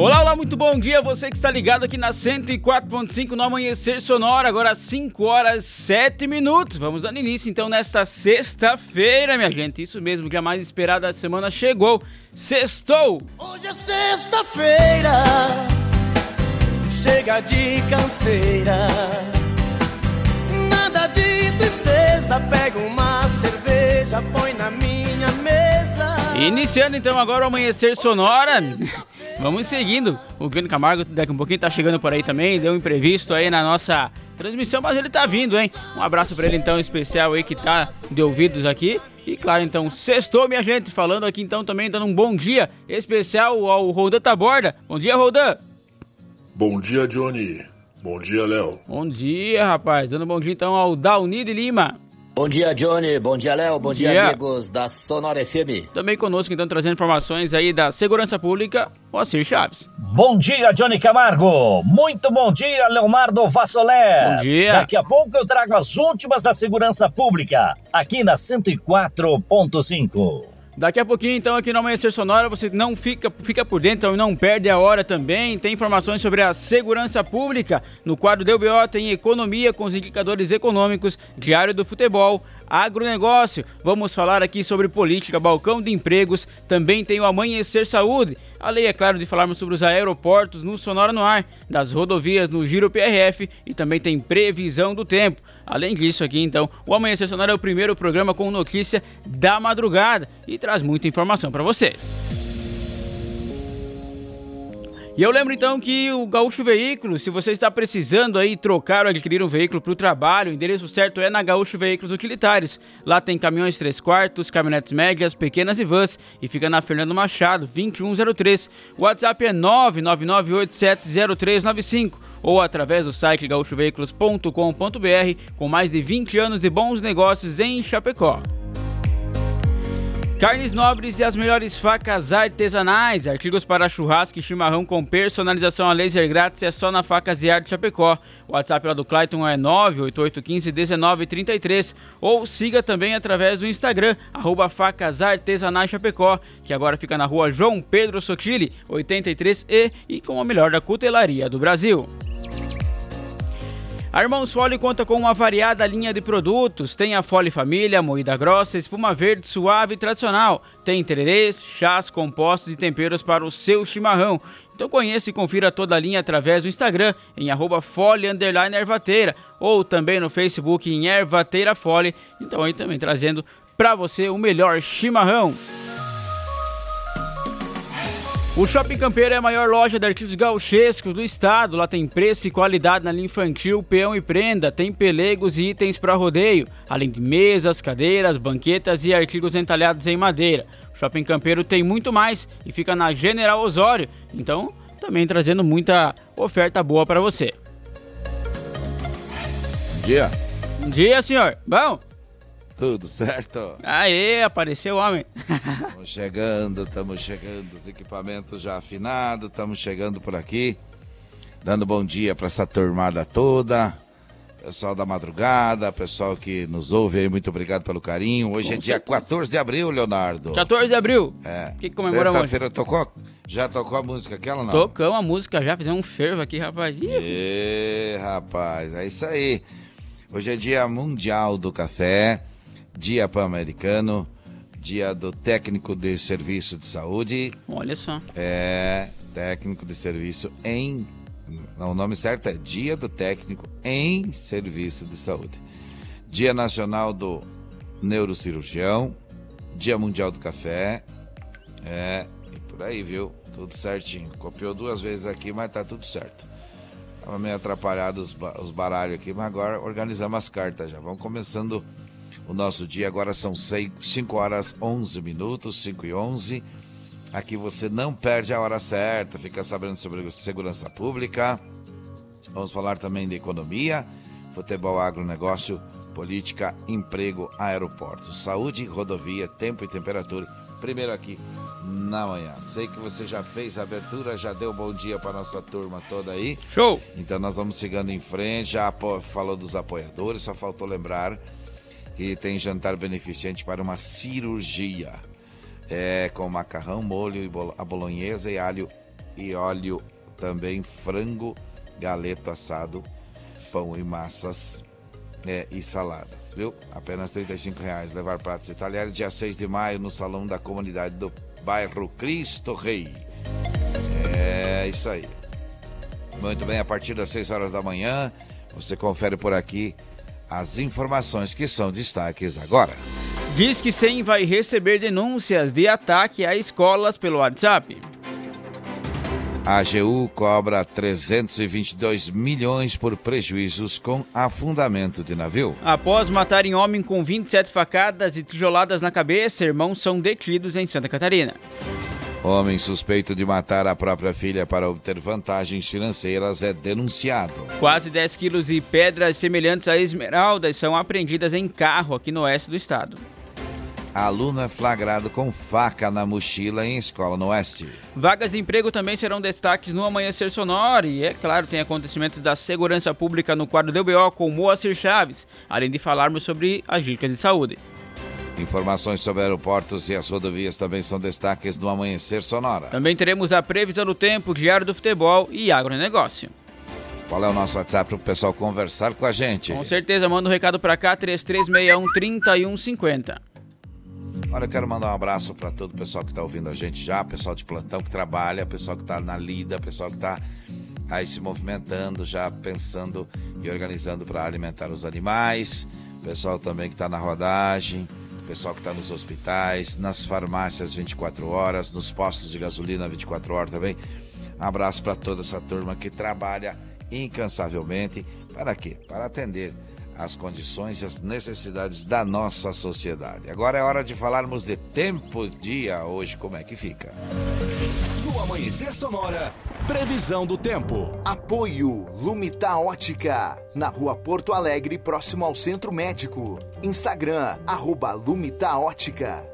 Olá, olá, muito bom dia. Você que está ligado aqui na 104.5 no Amanhecer Sonora, agora 5 horas 7 minutos. Vamos dando início então nesta sexta-feira, minha gente. Isso mesmo, que a mais esperada semana chegou. Sextou! Hoje é sexta-feira, chega de canseira. Nada de tristeza, pega uma cerveja, põe na minha mesa. Iniciando então agora o Amanhecer Sonora. Vamos seguindo. O Grande Camargo daqui a um pouquinho tá chegando por aí também. Deu um imprevisto aí na nossa transmissão, mas ele tá vindo, hein? Um abraço para ele então especial aí que tá de ouvidos aqui. E claro, então, sextou, minha gente. Falando aqui então também, dando um bom dia especial ao Roldan Taborda. Bom dia, Roldan. Bom dia, Johnny. Bom dia, Léo. Bom dia, rapaz. Dando um bom dia então ao Dauni de Lima. Bom dia, Johnny. Bom dia, Léo. Bom, dia, dia, amigos da Sonora FM. Também conosco, então, trazendo informações aí da segurança pública, Moacir Chaves. Bom dia, Johnny Camargo. Muito bom dia, Leonardo Vassolé. Bom dia. Daqui a pouco eu trago as últimas da segurança pública, aqui na 104.5. Daqui a pouquinho, então, aqui no Amanhecer Sonora, você não fica, fica por dentro e não perde a hora também. Tem informações sobre a segurança pública. No quadro do UBO tem economia com os indicadores econômicos, diário do futebol, agronegócio. Vamos falar aqui sobre política, balcão de empregos. Também tem o Amanhecer Saúde. Além, é claro, de falarmos sobre os aeroportos no Sonora no Ar, das rodovias no Giro PRF e também tem previsão do tempo. Além disso, aqui então, o Amanhecer Sonora é o primeiro programa com notícia da madrugada e traz muita informação para vocês. E eu lembro então que o Gaúcho Veículos, se você está precisando aí trocar ou adquirir um veículo para o trabalho, o endereço certo é na Gaúcho Veículos Utilitários. Lá tem caminhões 3 quartos, caminhonetes médias, pequenas e vans e fica na Fernando Machado, 2103. O WhatsApp é 999870395 ou através do site gaúchoveículos.com.br com mais de 20 anos de bons negócios em Chapecó. Carnes nobres e as melhores facas artesanais, artigos para churrasco e chimarrão com personalização a laser grátis é só na Facas e Arte Chapecó. O WhatsApp lá do Clayton é 988151933 ou siga também através do Instagram, arroba Facas Artesanais Chapecó, que agora fica na rua João Pedro Sotile, 83E e com a melhor da cutelaria do Brasil. A Irmãos Fole conta com uma variada linha de produtos. Tem a Fole Família, moída grossa, espuma verde suave e tradicional. Tem tererês, chás, compostos e temperos para o seu chimarrão. Então conheça e confira toda a linha através do Instagram em arroba ervateira ou também no Facebook em ervateira fole. Então aí também trazendo para você o melhor chimarrão. O Shopping Campeiro é a maior loja de artigos gauchescos do estado. Lá tem preço e qualidade na linha infantil, peão e prenda. Tem pelegos e itens para rodeio, além de mesas, cadeiras, banquetas e artigos entalhados em madeira. O Shopping Campeiro tem muito mais e fica na General Osório. Então, também trazendo muita oferta boa para você. Bom dia. Bom dia, senhor. Bom? Tudo certo? Aê, apareceu o homem. Estamos chegando, estamos chegando, os equipamentos já afinados, estamos chegando por aqui, dando bom dia para essa turmada toda, pessoal da madrugada, pessoal que nos ouve aí, muito obrigado pelo carinho. Hoje Com é dia certeza. 14 de abril, Leonardo. 14 de abril. É. O que, que comemoramos hoje? Sexta-feira tocou? Já tocou a música aquela não? Tocamos a música já, fizemos um fervo aqui, rapaz. Ih, Ê, rapaz, é isso aí. Hoje é dia mundial do café, dia pan-americano, dia do técnico de serviço de saúde, Olha só. é técnico de serviço em. Não, o nome certo é Dia do Técnico em Serviço de Saúde. Dia Nacional do Neurocirurgião, Dia Mundial do Café, é, e por aí, viu? Tudo certinho. Copiou duas vezes aqui, mas tá tudo certo. Tava meio atrapalhado os, ba- os baralhos aqui, mas agora organizamos as cartas já. Vamos começando o nosso dia. Agora são 5 horas 11 minutos, 5 e 11. Aqui você não perde a hora certa, fica sabendo sobre segurança pública. Vamos falar também de economia, futebol, agronegócio, política, emprego, aeroporto, saúde, rodovia, tempo e temperatura. Primeiro aqui na manhã. Sei que você já fez a abertura, já deu bom dia para nossa turma toda aí. Show! Então nós vamos seguindo em frente. Já falou dos apoiadores, só faltou lembrar que tem jantar beneficente para uma cirurgia. É com macarrão, molho e a bolonhesa e alho e óleo também frango, galeto assado, pão e massas é, e saladas, viu? Apenas R$ reais levar pratos e dia 6 de maio no salão da comunidade do bairro Cristo Rei. É isso aí. Muito bem, a partir das 6 horas da manhã, você confere por aqui as informações que são destaques agora. Diz que 100 vai receber denúncias de ataque a escolas pelo WhatsApp. A AGU cobra 322 milhões por prejuízos com afundamento de navio. Após matarem homem com 27 facadas e tijoladas na cabeça, irmãos são detidos em Santa Catarina. Homem suspeito de matar a própria filha para obter vantagens financeiras é denunciado. Quase 10 quilos de pedras semelhantes a esmeraldas são apreendidas em carro aqui no oeste do estado. Aluno é flagrado com faca na mochila em escola no Oeste. Vagas de emprego também serão destaques no Amanhecer Sonoro e, é claro, tem acontecimentos da segurança pública no quadro do BO com Moacir Chaves, além de falarmos sobre as dicas de saúde. Informações sobre aeroportos e as rodovias também são destaques no Amanhecer Sonora. Também teremos a previsão do tempo, diário do futebol e agronegócio. Qual é o nosso WhatsApp para o pessoal conversar com a gente? Com certeza, manda um recado para cá, 3361 3150. Olha, eu quero mandar um abraço para todo o pessoal que está ouvindo a gente já, pessoal de plantão que trabalha, pessoal que está na lida, pessoal que está aí se movimentando, já pensando e organizando para alimentar os animais, pessoal também que está na rodagem, pessoal que está nos hospitais, nas farmácias 24 horas, nos postos de gasolina 24 horas também. Abraço para toda essa turma que trabalha incansavelmente. Para quê? Para atender as condições e as necessidades da nossa sociedade. Agora é hora de falarmos de tempo dia hoje, como é que fica. No Amanhecer Sonora, previsão do tempo. Apoio Lumita Ótica, na rua Porto Alegre, próximo ao Centro Médico. Instagram, arroba Lumita Ótica.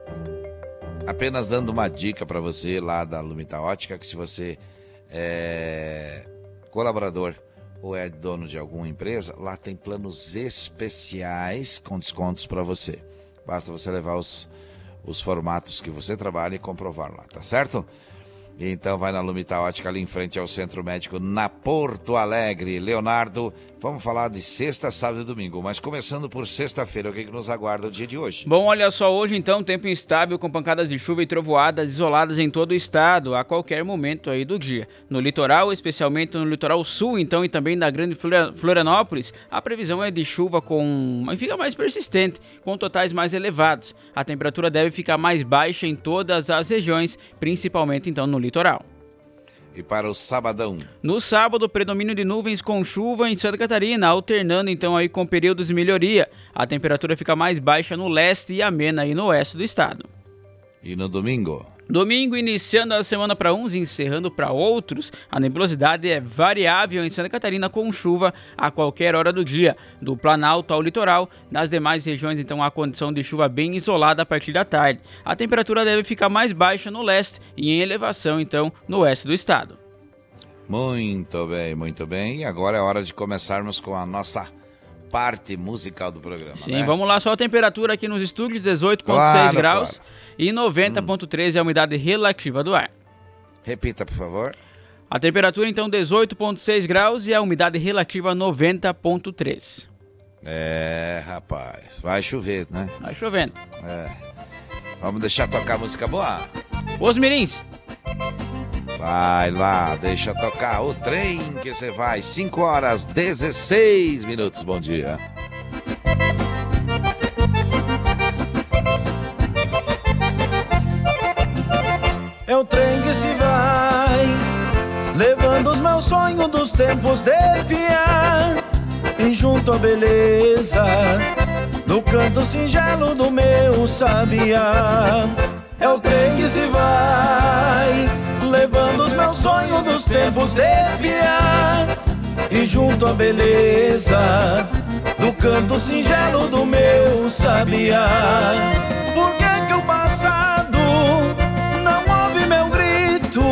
Apenas dando uma dica para você lá da Lumita Ótica, que se você é colaborador ou é dono de alguma empresa, lá tem planos especiais com descontos para você. Basta você levar os, os formatos que você trabalha e comprovar lá, tá certo? Então vai na Lumita Ótica ali em frente ao Centro Médico na Porto Alegre. Leonardo, vamos falar de sexta, sábado e domingo, mas começando por sexta-feira, o que, que nos aguarda o dia de hoje? Bom, olha só, hoje então tempo instável com pancadas de chuva e trovoadas isoladas em todo o estado a qualquer momento aí do dia. No litoral, especialmente no litoral sul então e também na grande Florianópolis, a previsão é de chuva com, fica mais persistente, com totais mais elevados. A temperatura deve ficar mais baixa em todas as regiões, principalmente então no litoral. E para o sabadão? No sábado, predomínio de nuvens com chuva em Santa Catarina, alternando então aí com períodos de melhoria. A temperatura fica mais baixa no leste e amena aí no oeste do estado. E no domingo? Domingo, iniciando a semana para uns e encerrando para outros, a nebulosidade é variável em Santa Catarina com chuva a qualquer hora do dia, do Planalto ao litoral. Nas demais regiões, então, há condição de chuva bem isolada a partir da tarde. A temperatura deve ficar mais baixa no leste e em elevação, então, no oeste do estado. Muito bem, muito bem. E agora é hora de começarmos com a nossa parte musical do programa. Sim, né? vamos lá, só a temperatura aqui nos estúdios, 18,6 claro, graus claro. e 90,3 hum. é a umidade relativa do ar. Repita, por favor. A temperatura então 18,6 graus e a umidade relativa 90,3. É, rapaz, vai chover, né? Vai chovendo. É. Vamos deixar tocar música boa? Os Mirins. Vai lá, deixa tocar o trem que você vai. 5 horas 16 minutos. Bom dia. É o trem que se vai, levando os meus sonhos dos tempos de piar. E junto à beleza, no canto singelo do meu sabiá. É o trem que se vai levando os meus sonhos dos tempos de piar. e junto à beleza do canto singelo do meu sabiá. Por que que o passado não ouve meu grito?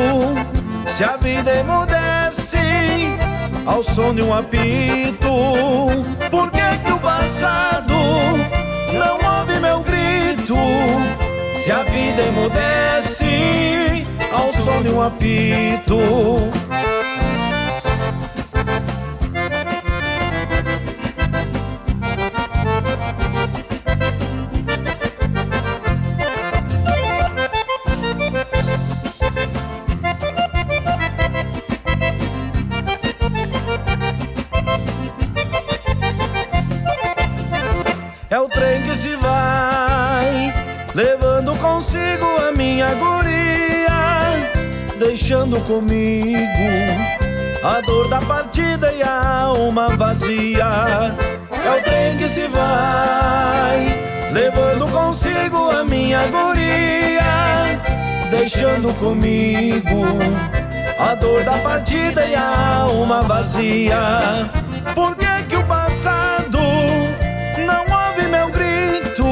Se a vida emudece ao som de um apito, por que que o passado não ouve meu grito? Se a vida emudece ao som de um apito. Comigo a dor da partida e a alma vazia. É o trem que se vai, levando consigo a minha guria, deixando comigo a dor da partida e a alma vazia. Por que que o passado não ouve meu grito?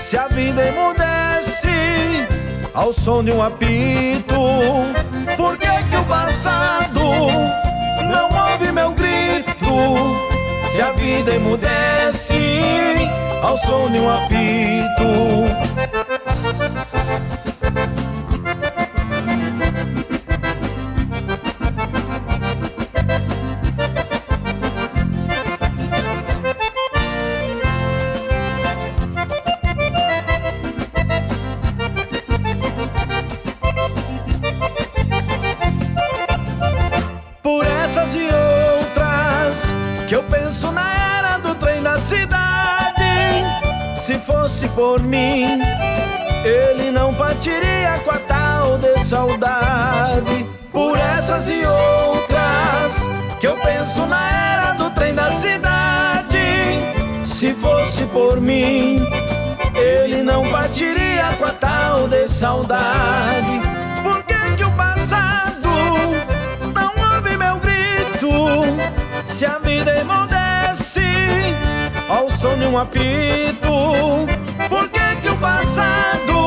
Se a vida emudece ao som de um apito, por que que o passado não ouve meu grito? Se a vida emudece ao som de um apito. E outras que eu penso na era do trem da cidade. Se fosse por mim, ele não partiria com a tal de saudade. Por que que o passado não ouve meu grito? Se a vida emudece ao som de um apito, por que que o passado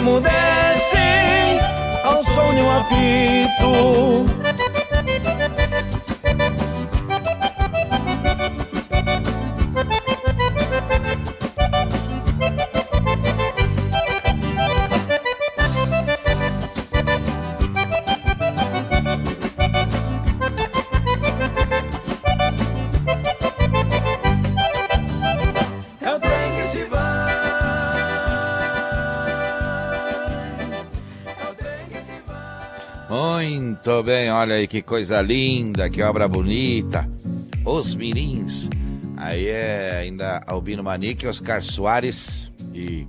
a vida emudece ao som de um apito. Olha aí que coisa linda, que obra bonita. Os Mirins. Aí é ainda Albino Manique, Oscar Soares e,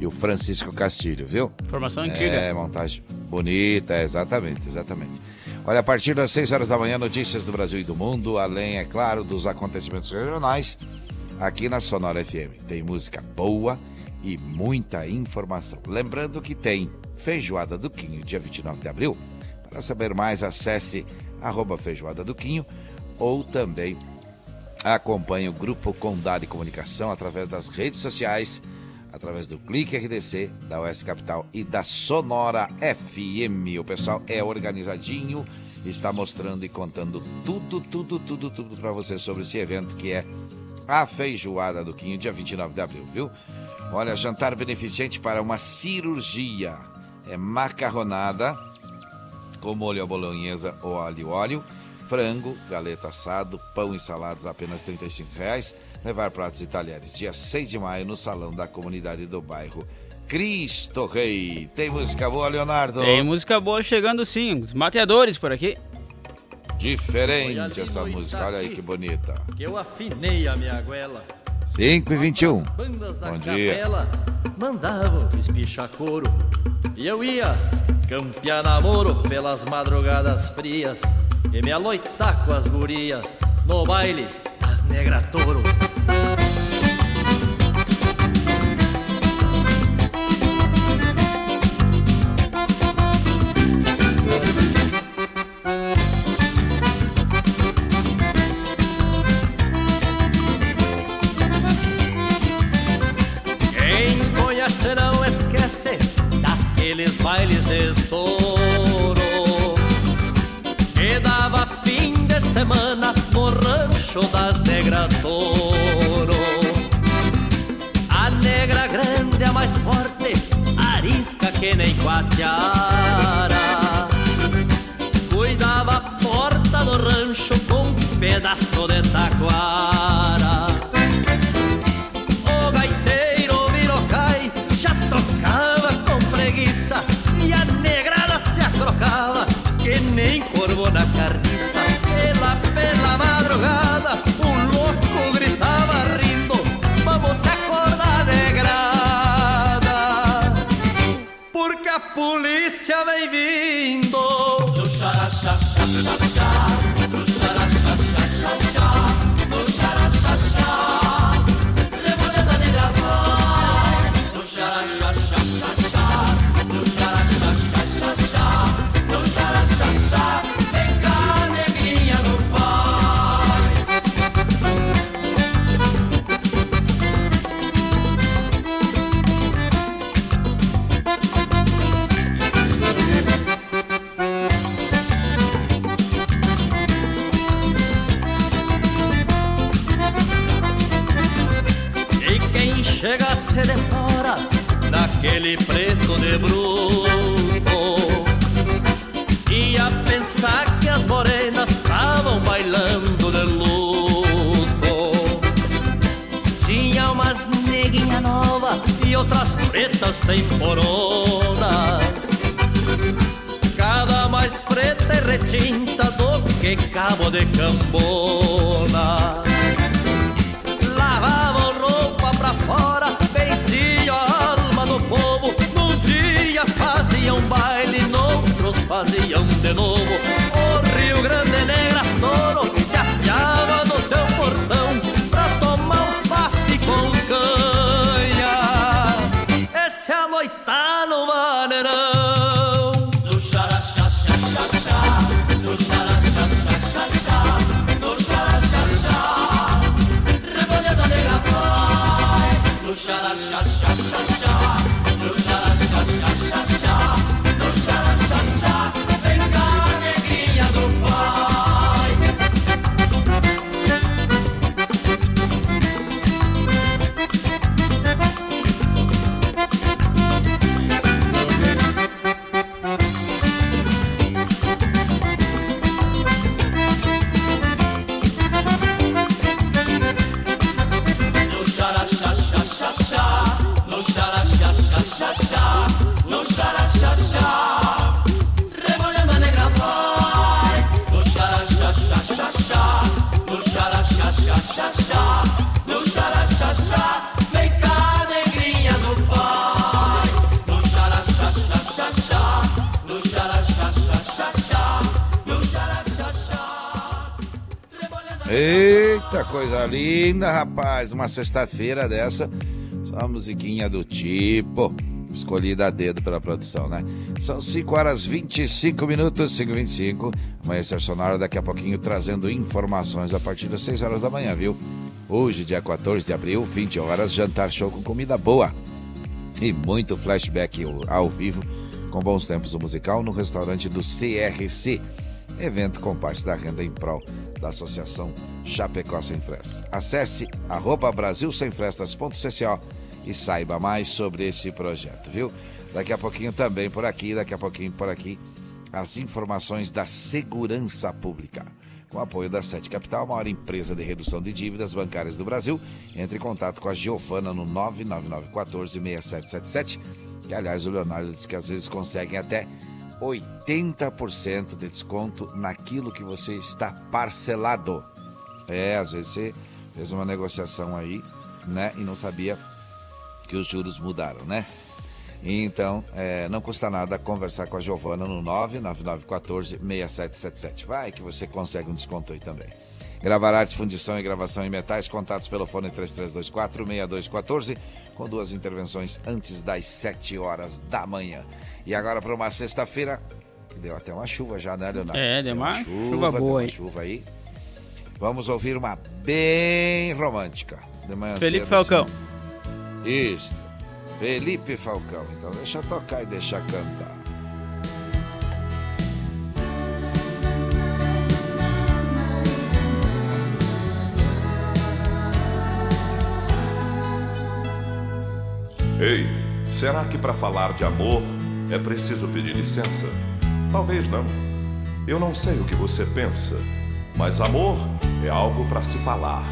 e o Francisco Castilho, viu? Informação antiga. É, montagem bonita, exatamente, exatamente. Olha, a partir das 6 horas da manhã, notícias do Brasil e do mundo, além, é claro, dos acontecimentos regionais, aqui na Sonora FM. Tem música boa e muita informação. Lembrando que tem Feijoada do Quinho, dia 29 de abril. Para saber mais, acesse arroba Feijoada do Quinho ou também acompanhe o Grupo Condado de Comunicação através das redes sociais, através do Clique RDC, da Oeste Capital e da Sonora FM. O pessoal é organizadinho, está mostrando e contando tudo, tudo, tudo, tudo para você sobre esse evento que é a Feijoada do Quinho, dia 29 de abril, viu? Olha, jantar beneficente para uma cirurgia. É macarronada com molho à bolonhesa ou alho óleo, frango, galeto assado, pão e saladas a apenas 35 reais. Levar pratos e talheres. Dia 6 de maio no salão da comunidade do bairro Cristo Rei. Tem música boa, Leonardo? Tem música boa chegando sim, os mateadores por aqui. Diferente essa música, olha aí que bonita. Que eu afinei a minha goela. 5 e 21. Bandas da Bom dia. capela mandavam espichar couro. E eu ia campear namoro pelas madrugadas frias e me aloitar com as gurias no baile das negra touro. Estouro que dava fim de semana no rancho das Negra Toro. A negra grande, a mais forte, arisca que nem quatiara. Cuidava a porta do rancho com um pedaço de taquara. Nem corvo na carniça. Pretas temporonas. Cada mais preta e retinta do que cabo de cambona vai No xaraxaxaxaxá linda, rapaz. Uma sexta-feira dessa, só a musiquinha do tipo. Escolhida a dedo pela produção, né? São 5 horas 25 minutos, 5 e 25 Amanhecer Sonora daqui a pouquinho trazendo informações a partir das 6 horas da manhã, viu? Hoje, dia 14 de abril, 20 horas, jantar show com comida boa. E muito flashback ao vivo com bons tempos do musical no restaurante do CRC. Evento com parte da renda em prol da Associação Chapecó Sem Frestas. Acesse arroba brasilsemfrestas.cco e saiba mais sobre esse projeto, viu? Daqui a pouquinho também por aqui, daqui a pouquinho por aqui, as informações da segurança pública. Com apoio da Sete Capital, maior empresa de redução de dívidas bancárias do Brasil, entre em contato com a Giovana no 999146777, que aliás o Leonardo disse que às vezes conseguem até 80% de desconto naquilo que você está parcelado. É, às vezes você fez uma negociação aí, né, e não sabia que os juros mudaram, né? Então, é, não custa nada conversar com a Giovana no 999146777. Vai que você consegue um desconto aí também. Gravar artes, fundição e gravação em metais, contatos pelo fone 3324-6214, com duas intervenções antes das 7 horas da manhã. E agora para uma sexta-feira, que deu até uma chuva já, né, Leonardo? É, deu uma chuva boa, deu uma hein? chuva aí. Vamos ouvir uma bem romântica. De manhã Felipe cedo, assim. Falcão. Isso. Felipe Falcão. Então deixa tocar e deixa cantar. Ei, será que para falar de amor é preciso pedir licença? Talvez não. Eu não sei o que você pensa, mas amor é algo para se falar,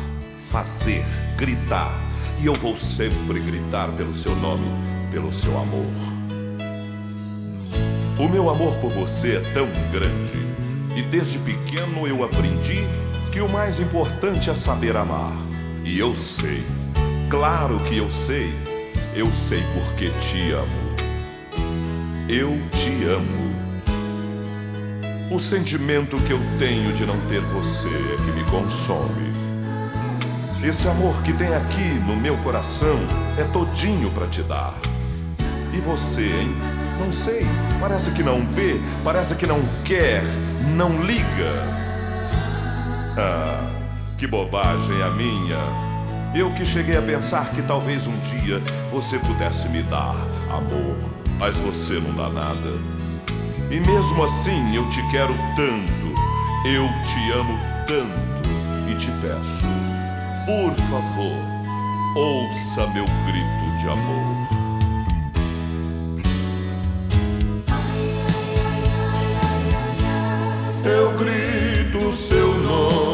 fazer, gritar. E eu vou sempre gritar pelo seu nome, pelo seu amor. O meu amor por você é tão grande, e desde pequeno eu aprendi que o mais importante é saber amar. E eu sei, claro que eu sei, eu sei porque te amo. Eu te amo. O sentimento que eu tenho de não ter você é que me consome. Esse amor que tem aqui no meu coração é todinho para te dar. E você, hein? Não sei. Parece que não vê, parece que não quer, não liga. Ah, que bobagem a minha. Eu que cheguei a pensar que talvez um dia você pudesse me dar amor, mas você não dá nada. E mesmo assim eu te quero tanto, eu te amo tanto e te peço, por favor, ouça meu grito de amor. Eu grito seu nome.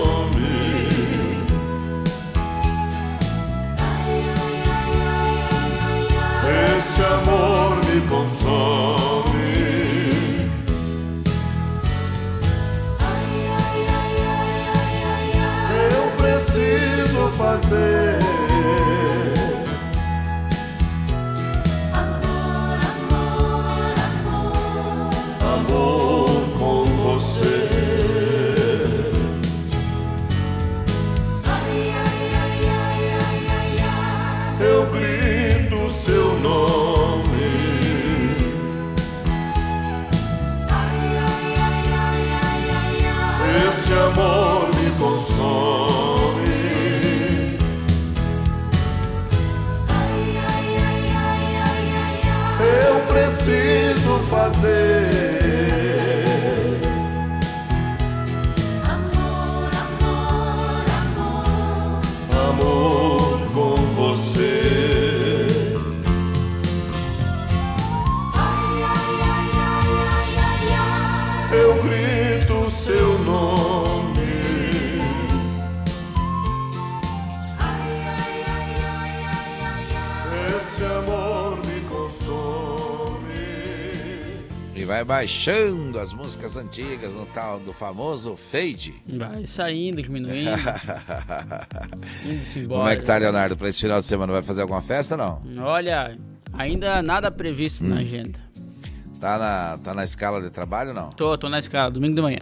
Me consome. Eu preciso fazer. Preciso vai baixando as músicas antigas no tal do famoso fade. Vai saindo, diminuindo, embora. Como é que tá, Leonardo, para esse final de semana? Vai fazer alguma festa ou não? Olha, ainda nada previsto Hum. na agenda. Tá na, tá na escala de trabalho ou não? Tô, tô na escala, domingo de manhã.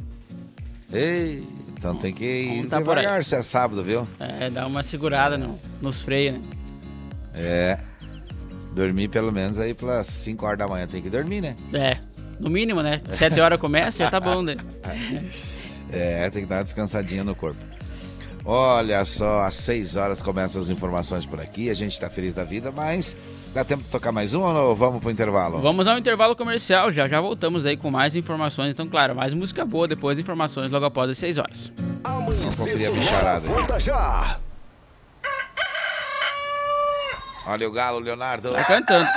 Ei, então tem que ir tá devagar se é sábado, viu? É, dá uma segurada no, nos freios, né? É. Dormir pelo menos aí pelas 5 horas da manhã. Tem que dormir, né? É, no mínimo, né? Sete horas começa, já tá bom, né? É, tem que dar uma descansadinha no corpo. Olha só, às 6 horas começam as informações por aqui. A gente tá feliz da vida, mas dá tempo de tocar mais um ou vamos pro intervalo? Vamos ao intervalo comercial, já já voltamos aí com mais informações. Então, claro, mais música boa, depois informações logo após as 6 horas. Vamos conferir a bicharada. aí. Volta já! Olha o galo, Leonardo. Tá cantando.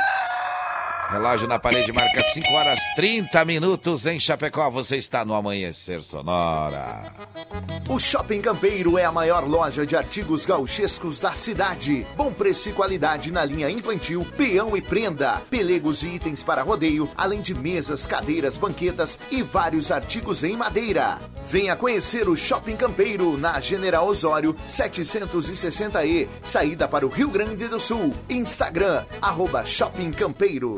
Relógio na parede marca 5 horas 30 minutos em Chapecó. Você está no Amanhecer Sonora. O Shopping Campeiro é a maior loja de artigos gauchescos da cidade. Bom preço e qualidade na linha infantil, peão e prenda, pelegos e itens para rodeio, além de mesas, cadeiras, banquetas e vários artigos em madeira. Venha conhecer o Shopping Campeiro na General Osório 760E, saída para o Rio Grande do Sul. Instagram, arroba Shopping Campeiro.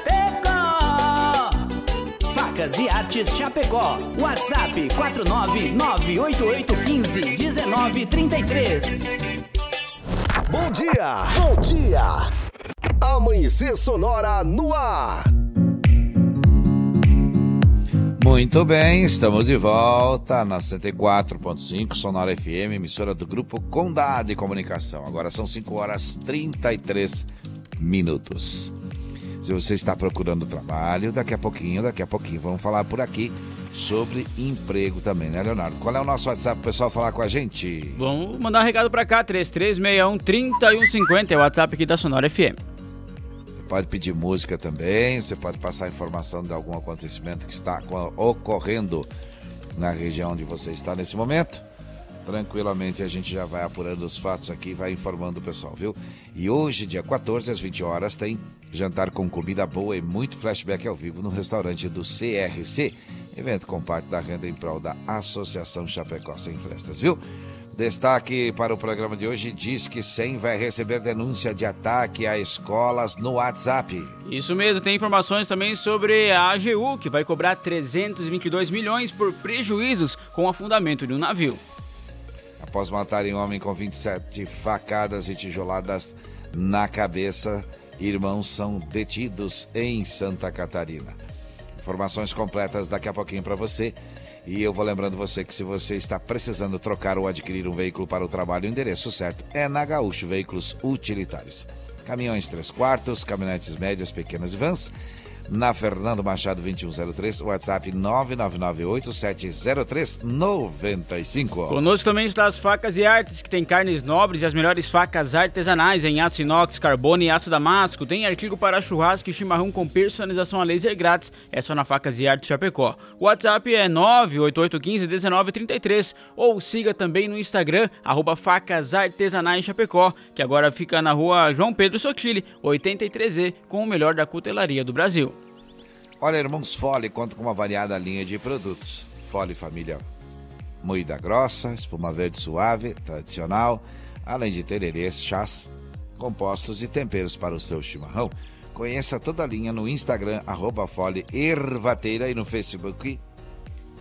Chapecó. Facas e Artes Chapecó. WhatsApp 49988151933. Bom dia, bom dia. Amanhecer Sonora no ar. Muito bem, estamos de volta na 104.5 Sonora FM, emissora do grupo Condado de Comunicação. Agora são 5 horas 33 minutos. Se você está procurando trabalho, daqui a pouquinho, daqui a pouquinho, vamos falar por aqui sobre emprego também, né, Leonardo? Qual é o nosso WhatsApp para o pessoal falar com a gente? Vamos mandar um recado para cá, 3361-3150, é o WhatsApp aqui da Sonora FM. Você pode pedir música também, você pode passar informação de algum acontecimento que está ocorrendo na região onde você está nesse momento. Tranquilamente a gente já vai apurando os fatos aqui e vai informando o pessoal, viu? E hoje, dia 14 às 20 horas, tem jantar com comida boa e muito flashback ao vivo no restaurante do CRC. Evento com parte da renda em prol da Associação Chapecó Sem Frestas, viu? Destaque para o programa de hoje diz que 100 vai receber denúncia de ataque a escolas no WhatsApp. Isso mesmo, tem informações também sobre a AGU, que vai cobrar 322 milhões por prejuízos com o afundamento de um navio. Após matarem um homem com 27 facadas e tijoladas na cabeça, irmãos são detidos em Santa Catarina. Informações completas daqui a pouquinho para você. E eu vou lembrando você que se você está precisando trocar ou adquirir um veículo para o trabalho, o endereço certo é na Gaúcho Veículos Utilitários. Caminhões 3 quartos, caminhonetes médias, pequenas e vans. Na Fernando Machado 2103, WhatsApp 999870395. Conosco também está as facas e artes, que tem carnes nobres e as melhores facas artesanais em aço inox, carbono e aço damasco. Tem artigo para churrasco e chimarrão com personalização a laser grátis. É só na Facas e Artes Chapecó. O WhatsApp é 988151933 ou siga também no Instagram, arroba facas artesanais Chapecó, que agora fica na rua João Pedro Sotile, 83E, com o melhor da cutelaria do Brasil. Olha, Irmãos Fole conta com uma variada linha de produtos. Fole Família moída grossa, espuma verde suave, tradicional, além de tererês, chás, compostos e temperos para o seu chimarrão. Conheça toda a linha no Instagram, arroba Fole Ervateira e no Facebook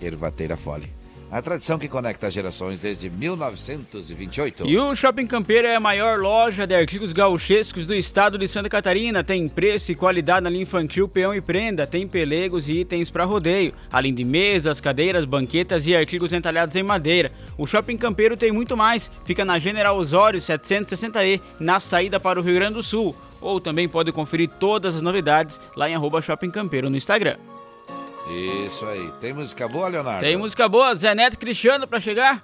Ervateira Fole. A tradição que conecta gerações desde 1928. E o Shopping Campeiro é a maior loja de artigos gauchescos do estado de Santa Catarina. Tem preço e qualidade na linha infantil, peão e prenda. Tem pelegos e itens para rodeio, além de mesas, cadeiras, banquetas e artigos entalhados em madeira. O Shopping Campeiro tem muito mais. Fica na General Osório 760E, na saída para o Rio Grande do Sul. Ou também pode conferir todas as novidades lá em arroba Shopping Campeiro no Instagram. Isso aí. Tem música boa, Leonardo? Tem música boa, Zé Neto e Cristiano pra chegar.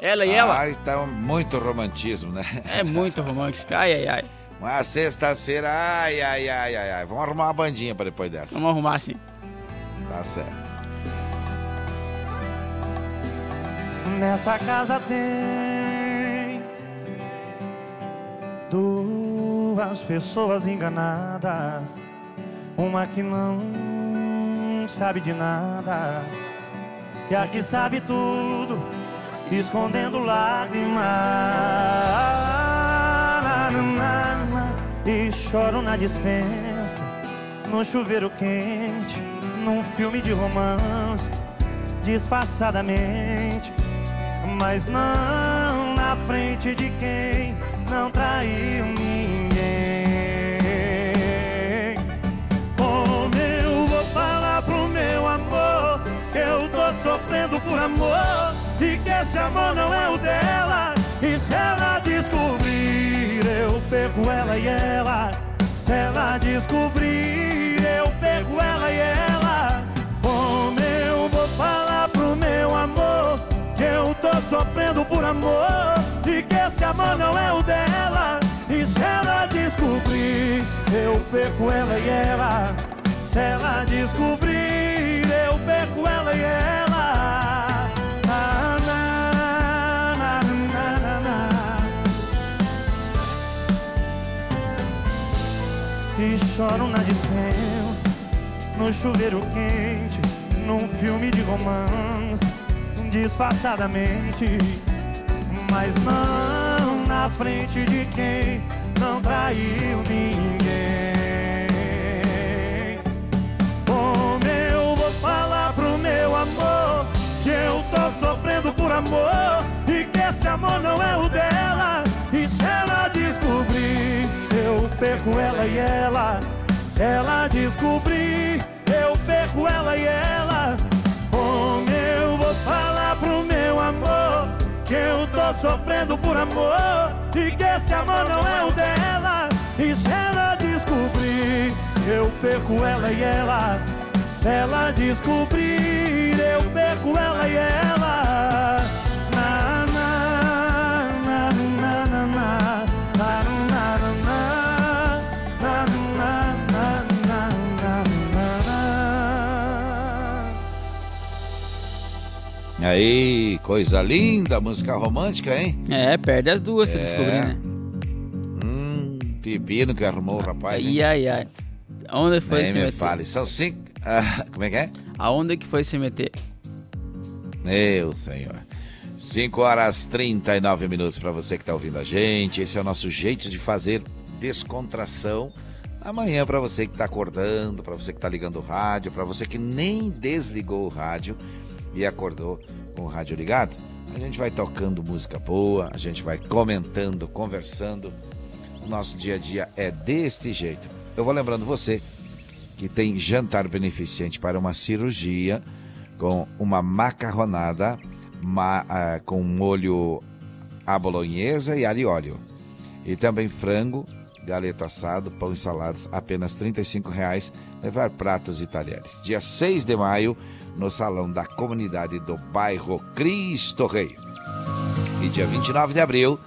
Ela e ela. Ai, tá muito romantismo, né? É muito romântico. Ai, ai, ai. Uma sexta-feira, ai, ai, ai, ai, ai. Vamos arrumar uma bandinha pra depois dessa. Vamos arrumar sim. Tá certo. Nessa casa tem duas pessoas enganadas, uma que não sabe de nada, e a que sabe tudo, escondendo lágrimas. E choro na dispensa, no chuveiro quente, num filme de romance, disfarçadamente, mas não na frente de quem não traiu ninguém. Meu amor que eu tô sofrendo por amor e que esse amor não é o dela? E se ela descobrir, eu pego ela e ela. Se ela descobrir, eu pego ela e ela. Como eu vou falar pro meu amor que eu tô sofrendo por amor e que esse amor não é o dela? E se ela descobrir, eu perco ela e ela. Se ela descobrir, eu perco ela e ela. E choro na dispensa, no chuveiro quente, num filme de romance, disfarçadamente, mas não na frente de quem não traiu ninguém. Falar pro meu amor que eu tô sofrendo por amor e que esse amor não é o dela? E se ela descobrir, eu perco ela e ela. Se ela descobrir, eu perco ela e ela. Como eu vou falar pro meu amor que eu tô sofrendo por amor e que esse amor não é o dela? E se ela descobrir, eu perco ela e ela. Se ela descobrir, eu perco ela e ela. Na, na, na, na, na, na. Na, na, na, na. Na, na, na. Aí, coisa linda, música romântica, hein? É, perde as duas se É. descobrir, né? Hum, pepino que arrumou o rapaz, hein? Ai, ai, ai. Aonde foi Nem se me fale, são cinco... Ah, como é que é? Aonde que foi se meter? Meu senhor. 5 horas 39 minutos para você que está ouvindo a gente. Esse é o nosso jeito de fazer descontração. Amanhã para você que está acordando, para você que está ligando o rádio, para você que nem desligou o rádio e acordou com o rádio ligado, a gente vai tocando música boa, a gente vai comentando, conversando. O nosso dia a dia é deste jeito. Eu vou lembrando você que tem jantar beneficente para uma cirurgia com uma macarronada ma- ah, com molho à bolonhesa e alho e óleo. E também frango, galeto assado, pão e saladas, apenas 35 reais, levar pratos e talheres. Dia 6 de maio, no salão da comunidade do bairro Cristo Rei. E dia 29 de abril,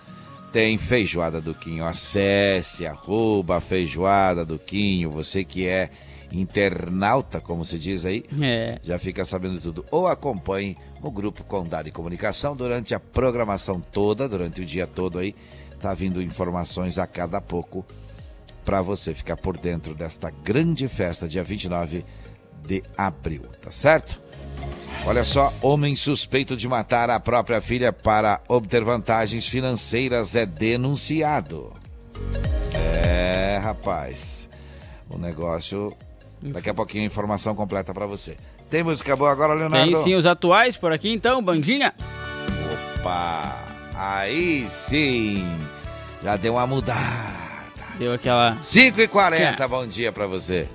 tem Feijoada do Quinho. Acesse, arroba Feijoada do Quinho. Você que é internauta, como se diz aí, É. já fica sabendo tudo. Ou acompanhe o Grupo Condado e Comunicação durante a programação toda, durante o dia todo aí. Tá vindo informações a cada pouco para você ficar por dentro desta grande festa, dia 29 de abril, tá certo? Olha só, homem suspeito de matar a própria filha para obter vantagens financeiras é denunciado. É, rapaz. O negócio. Daqui a pouquinho a informação completa para você. Tem música boa agora, Leonardo? Tem sim os atuais por aqui então, Bandinha. Opa! Aí sim! Já deu uma mudada. Deu aquela. 5 e 40 bom dia para você.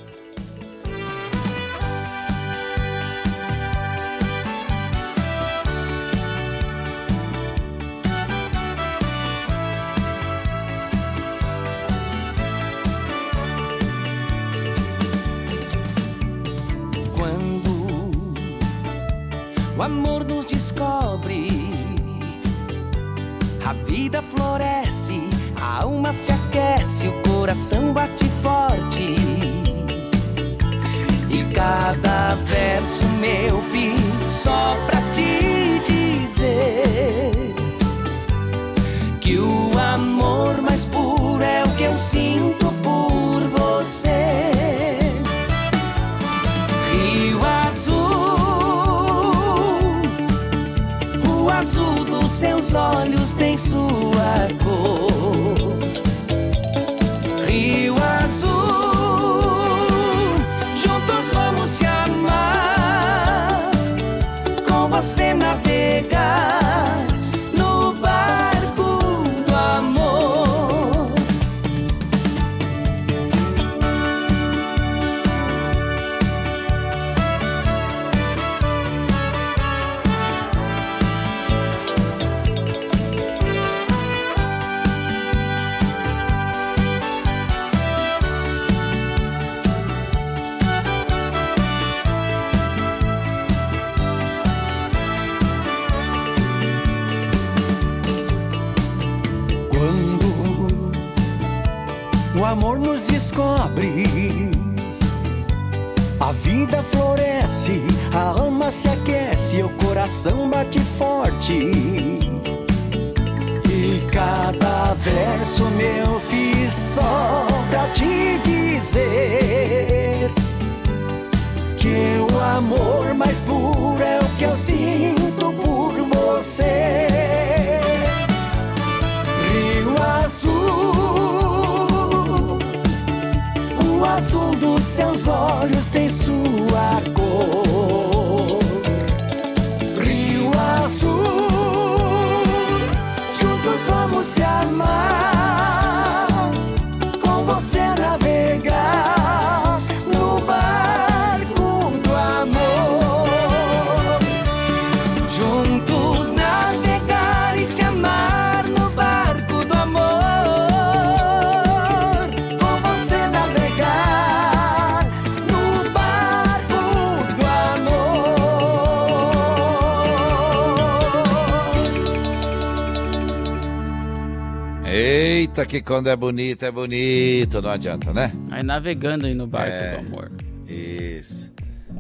Que quando é bonito, é bonito, não adianta, né? Aí navegando aí no barco É. do amor. Isso.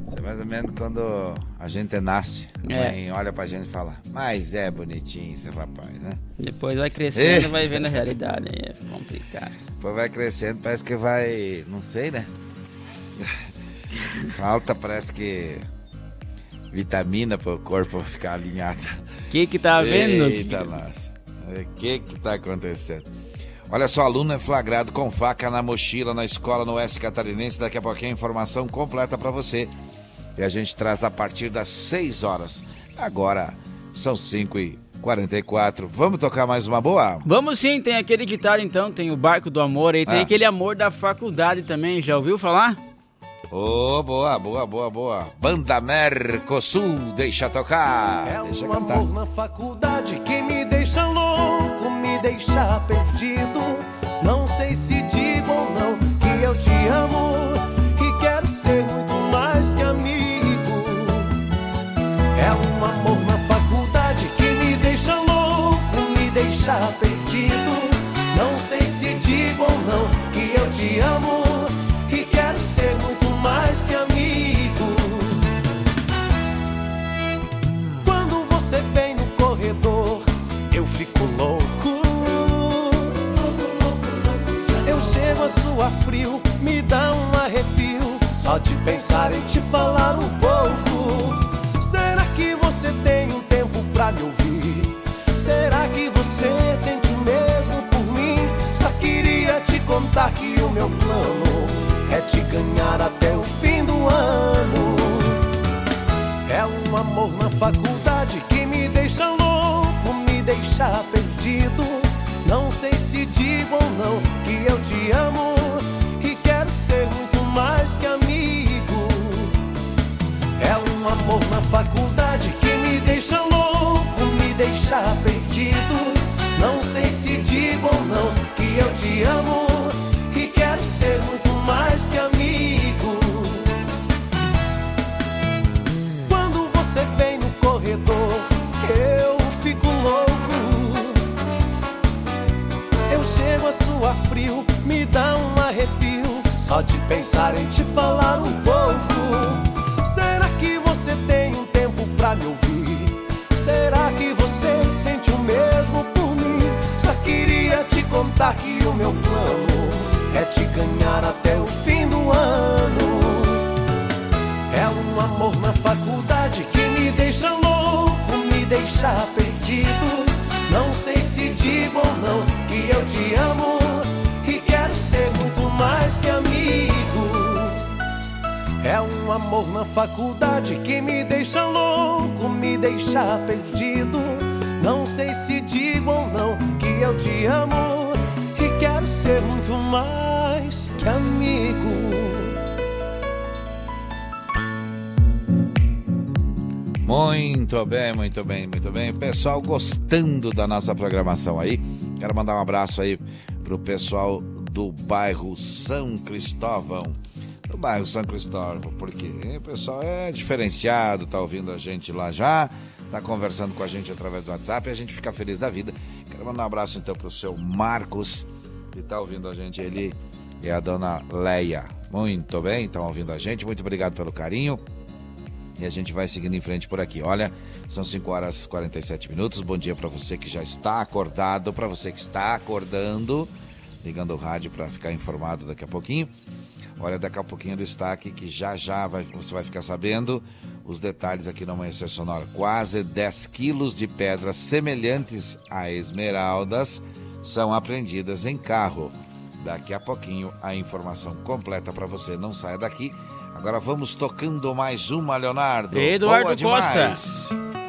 Isso é mais ou menos quando a gente nasce. A É. mãe olha pra gente e fala, mas é bonitinho esse rapaz, né? Depois vai crescendo É. e vai vendo a realidade. Aí é complicado. Depois vai crescendo, parece que vai. Não sei, né? Falta, parece que. Vitamina pro corpo ficar alinhado. Que que tá vendo? Eita, nossa. O que que tá acontecendo? Olha só, aluno é flagrado com faca na mochila na escola no Oeste Catarinense. Daqui a pouquinho a informação completa pra você. E a gente traz a partir das 6 horas. Agora são 5 e 44 Vamos tocar mais uma boa? Vamos sim, tem aquele ditado então, tem o barco do amor aí, tem Ah. aquele amor da faculdade também, já ouviu falar? Ô, boa, boa, boa, boa. Banda Mercosul, deixa tocar. deixa um cantar. amor na faculdade que me deixa louco, me deixa perdido. Não sei se digo ou não que eu te amo e quero ser muito mais que amigo. É um amor na faculdade que me deixa louco, me deixa perdido. Não sei se digo ou não que eu te amo e quero ser muito mais que amigo. Chego a suar frio, me dá um arrepio. Só de pensar em te falar um pouco. Será que você tem um tempo pra me ouvir? Será que você sente o mesmo por mim? Só queria te contar que o meu plano é te ganhar até o fim do ano. É um amor na faculdade que me deixa louco, me deixa perdido. Não sei se digo ou não que eu te amo e quero ser muito mais que amigo. É um amor na faculdade que me deixa louco, me deixa perdido. Não sei se digo ou não que eu te amo e quero ser muito mais que amigo. Só de pensar em te falar um pouco. Será que você tem um tempo pra me ouvir? Será que você sente o mesmo por mim? Só queria te contar que o meu plano é te ganhar até o fim do ano. É um amor na faculdade que me deixa louco, me deixa perdido. Não sei se digo ou não que eu te amo quero ser muito mais que amigo. É um amor na faculdade que me deixa louco, me deixa perdido. Não sei se digo ou não que eu te amo e quero ser muito mais que amigo. Muito bem, muito bem, muito bem. Pessoal gostando da nossa programação aí. Quero mandar um abraço aí pro pessoal do bairro São Cristóvão. Do bairro São Cristóvão, porque o pessoal é diferenciado, tá ouvindo a gente lá já, tá conversando com a gente através do WhatsApp e a gente fica feliz da vida. Quero mandar um abraço então pro seu Marcos, que tá ouvindo a gente, ele e a dona Leia. Muito bem, estão ouvindo a gente, muito obrigado pelo carinho. E a gente vai seguindo em frente por aqui. Olha, são 5 horas e 47 minutos. Bom dia para você que já está acordado, para você que está acordando, ligando o rádio para ficar informado daqui a pouquinho. Olha, daqui a pouquinho destaque que já já vai, você vai ficar sabendo os detalhes aqui no Amanhecer Sonora. Quase 10 quilos de pedras semelhantes a esmeraldas são apreendidas em carro. Daqui a pouquinho a informação completa para você. Não saia daqui. Agora vamos tocando mais uma, Leonardo. Eduardo Boa Costa.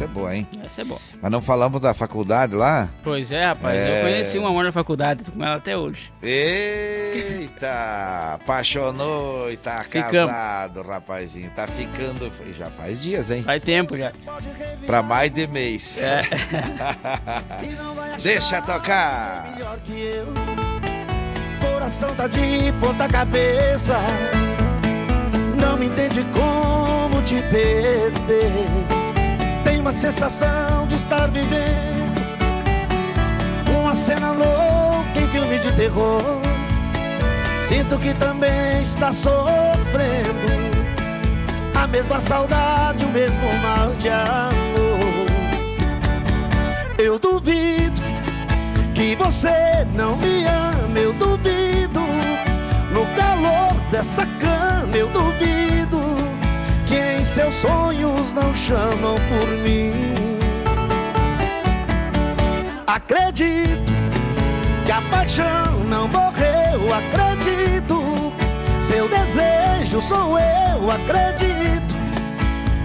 É, essa é boa, hein? Essa é boa. Mas não falamos da faculdade lá? Pois é, rapaz. É. Eu conheci uma amor na faculdade, tô com ela até hoje. Eita, apaixonou e tá Ficamos. casado, rapazinho. Tá ficando. Já faz dias, hein? Faz tempo já. Pra mais de mês. É. Deixa tocar. que eu. Coração tá de ponta cabeça. Não me entende como te perder. Tem uma sensação de estar vivendo uma cena louca em filme de terror. Sinto que também está sofrendo a mesma saudade, o mesmo mal de amor. Eu duvido que você não me ama, eu duvido. No calor dessa cama, eu duvido que em seus sonhos não chamam por mim. Acredito que a paixão não morreu, acredito. Seu desejo sou eu, acredito.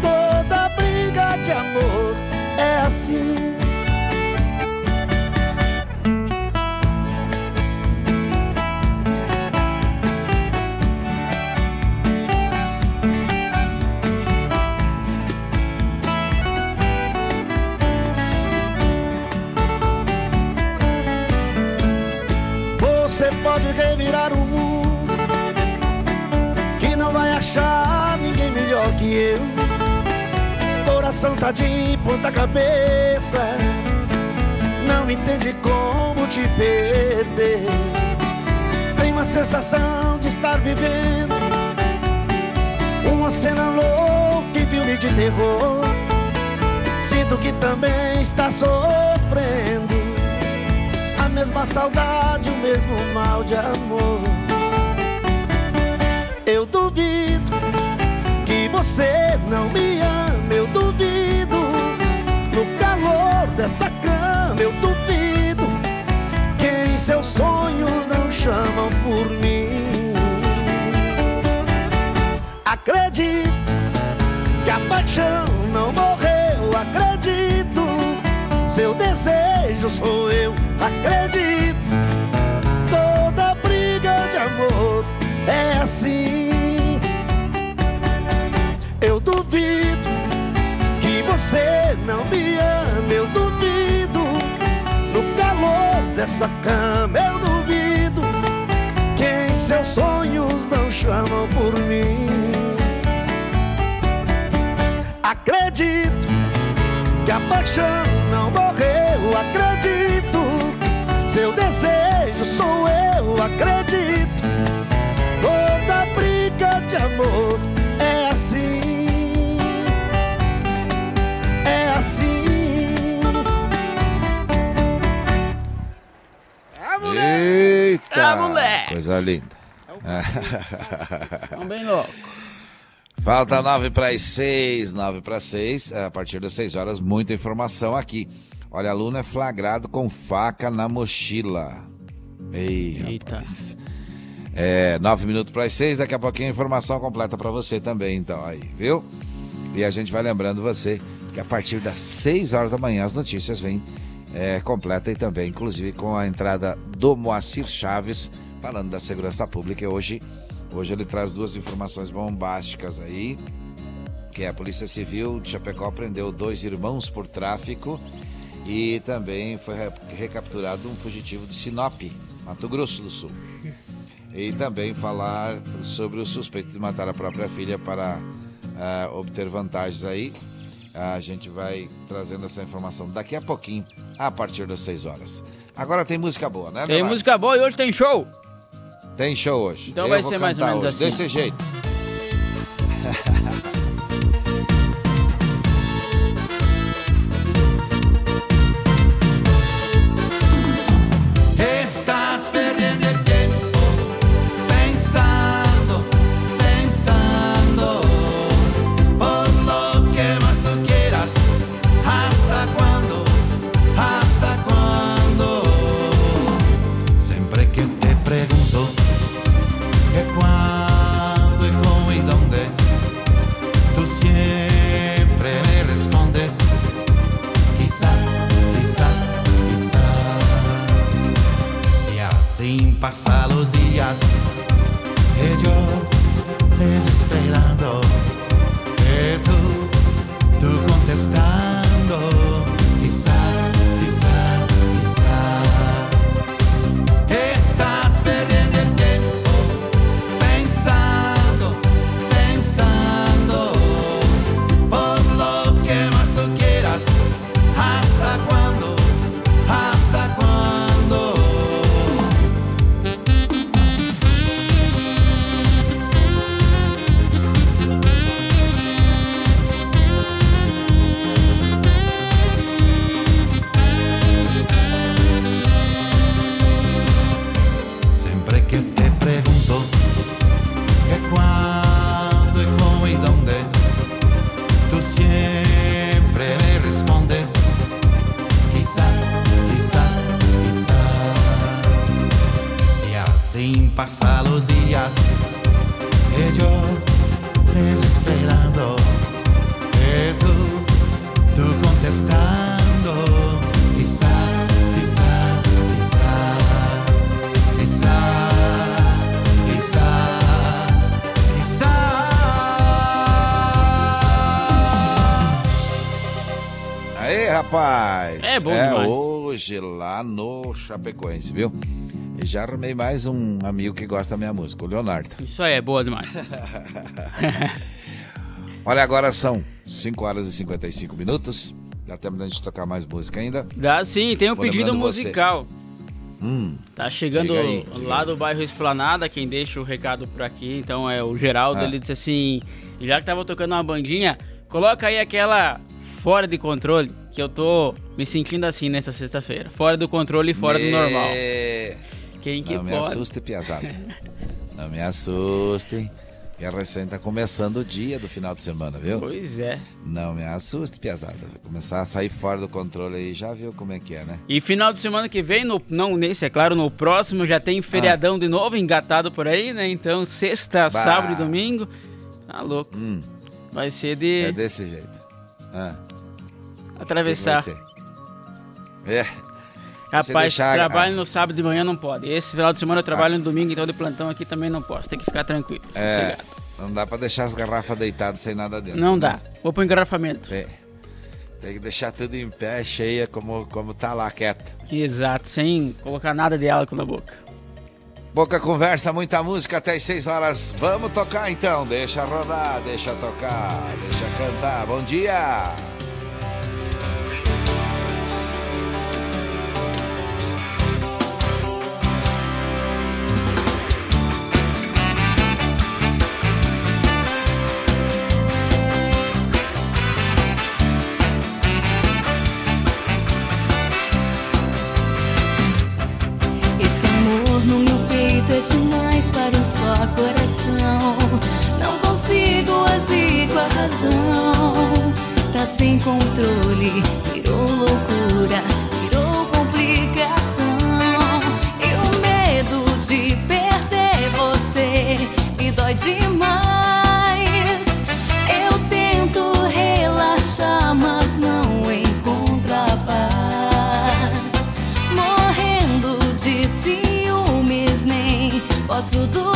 Toda briga de amor é assim. Você pode revirar o mundo Que não vai achar ninguém melhor que eu. Coração tá de ponta cabeça Não entende como te perder. Tem uma sensação de estar vivendo Uma cena louca em filme de terror. Sinto que também está sofrendo mesma saudade, o mesmo mal de amor. Eu duvido que você não me ama, eu duvido. No calor dessa cama, eu duvido que em seus sonhos não chamam por mim. Acredito que a paixão não morreu, acredito. Desejo sou eu, acredito. Toda briga de amor é assim. Eu duvido que você não me ama, eu duvido. No calor dessa cama, eu duvido que em seus sonhos não chamam por mim. Acredito que a paixão desejo sou eu, acredito. Toda briga de amor é assim. É assim. É, moleque! Eita! É! Coisa linda. Estão bem louco. Falta nove para as seis, nove para seis. É, a partir das seis horas, muita informação aqui. Olha, aluno é flagrado com faca na mochila. Ei, Eita. rapaz. É, nove minutos para as seis, daqui a pouquinho a informação completa para você também, então, aí, viu? E a gente vai lembrando você que a partir das seis horas da manhã as notícias vêm é, completa e também, inclusive, com a entrada do Moacir Chaves, falando da segurança pública. E hoje, hoje ele traz duas informações bombásticas aí, que é a Polícia Civil de Chapecó prendeu dois irmãos por tráfico e também foi re- recapturado um fugitivo de Sinop, Mato Grosso do Sul. E também falar sobre o suspeito de matar a própria filha para ah, obter vantagens aí. A gente vai trazendo essa informação daqui a pouquinho, a partir das 6 horas. Agora tem música boa, né? Tem Leonardo? música boa e hoje tem show. Tem show hoje. Então Eu vai ser mais ou menos hoje, assim. Desse jeito. Así pasan los días, y yo desesperando, que tú, tú contestando. Quizás, quizás, quizás, quizás, quizás, quizás. Aí, rapaz. É bom demais. hoje lá no Chapecoense, viu? E já arrumei mais um amigo que gosta da minha música, o Leonardo. Isso aí é boa demais. Olha, agora são 5 horas e 55 minutos. Dá tempo da gente tocar mais música ainda. Dá sim, tem um pedido musical. Hum, Tá chegando Diga aí, diga lá aí. do bairro Esplanada, quem deixa o recado por aqui, então é o Geraldo, Ah. ele disse assim, já que tava tocando uma bandinha, coloca aí aquela fora de controle, que eu tô me sentindo assim nessa sexta-feira. Fora do controle e fora do normal. É. Quem que Não me pode? assuste, piazada. Não me assuste. Que a recém tá começando o dia do final de semana, viu? Pois é. Não me assuste, piazada. Vai começar a sair fora do controle aí, já viu como é que é, né? E final de semana que vem, no, não nesse, é claro, no próximo já tem feriadão de novo engatado por aí, né? Então, sexta, Bah. sábado e domingo, tá louco. Hum, Vai ser de é desse jeito. Ah, atravessar. É. Rapaz, deixar- trabalho no sábado de manhã não pode. Esse final de semana eu trabalho no domingo, então de plantão aqui também não posso. Tem que ficar tranquilo. É, não dá pra deixar as garrafas deitadas sem nada dentro. Não né? dá. Vou pro engarrafamento. Tem, tem que deixar tudo em pé, cheia, como, como tá lá, quieto. Exato, sem colocar nada de álcool na boca. Pouca conversa, muita música até as 6 horas. Vamos tocar então. Deixa rodar, deixa tocar, deixa cantar. Bom dia! Sem controle, virou loucura, virou complicação. E o medo de perder você me dói demais. Eu tento relaxar, mas não encontro a paz. Morrendo de ciúmes, nem posso dormir.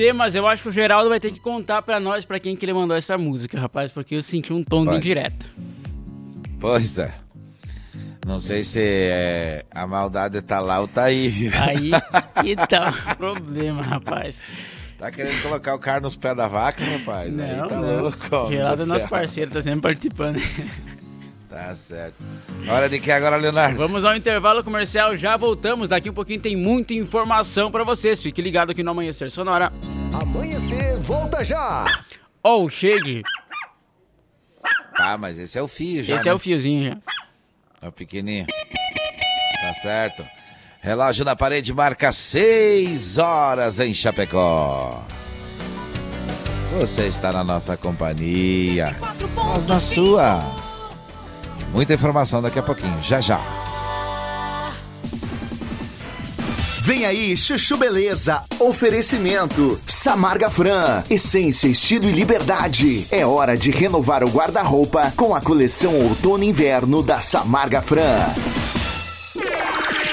De meter, mas eu acho que o Geraldo vai ter que contar pra nós pra quem que ele mandou essa música, rapaz, porque eu senti um tom de Pois. indireta. Pois é. Não sei se é, a maldade tá lá ou tá aí, viu? Aí que tá o problema, rapaz. Tá querendo colocar o cara nos pés da vaca, rapaz? aí Não, tá não. louco. Geraldo do é nosso parceiro, tá sempre participando. Tá certo. Hora de que agora, Leonardo? Vamos ao intervalo comercial, já voltamos. Daqui um pouquinho tem muita informação pra vocês. Fique ligado aqui no Amanhecer Sonora. Amanhecer, volta já! Ó, o Shade. Ah, mas esse é o fio já. Esse né? é o fiozinho já. É o pequenininho. Tá certo. Relógio na parede marca 6 horas em Chapecó. Você está na nossa companhia. Nós na sua. Muita informação daqui a pouquinho. Já já. Vem aí, Chuchu Beleza. Oferecimento. Samarga Fran. Essência, estilo e liberdade. É hora de renovar o guarda-roupa com a coleção Outono e Inverno da Samarga Fran.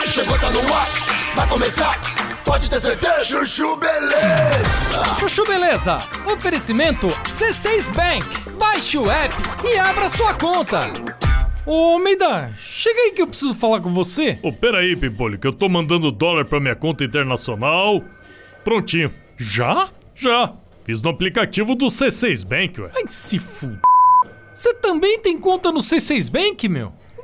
Chegou, tá no ar, vai começar, pode ter certeza. Chuchu Beleza. Chuchu Beleza, oferecimento C6 Bank. Baixe o app e abra sua conta. Ô, Almeida, chega aí que eu preciso falar com você. Ô, peraí, Pimpolho, que eu tô mandando dólar pra minha conta internacional. Prontinho. Já? Já. Fiz no aplicativo do C6 Bank, ué. Ai, se fude. Você também tem conta no C6 Bank, meu?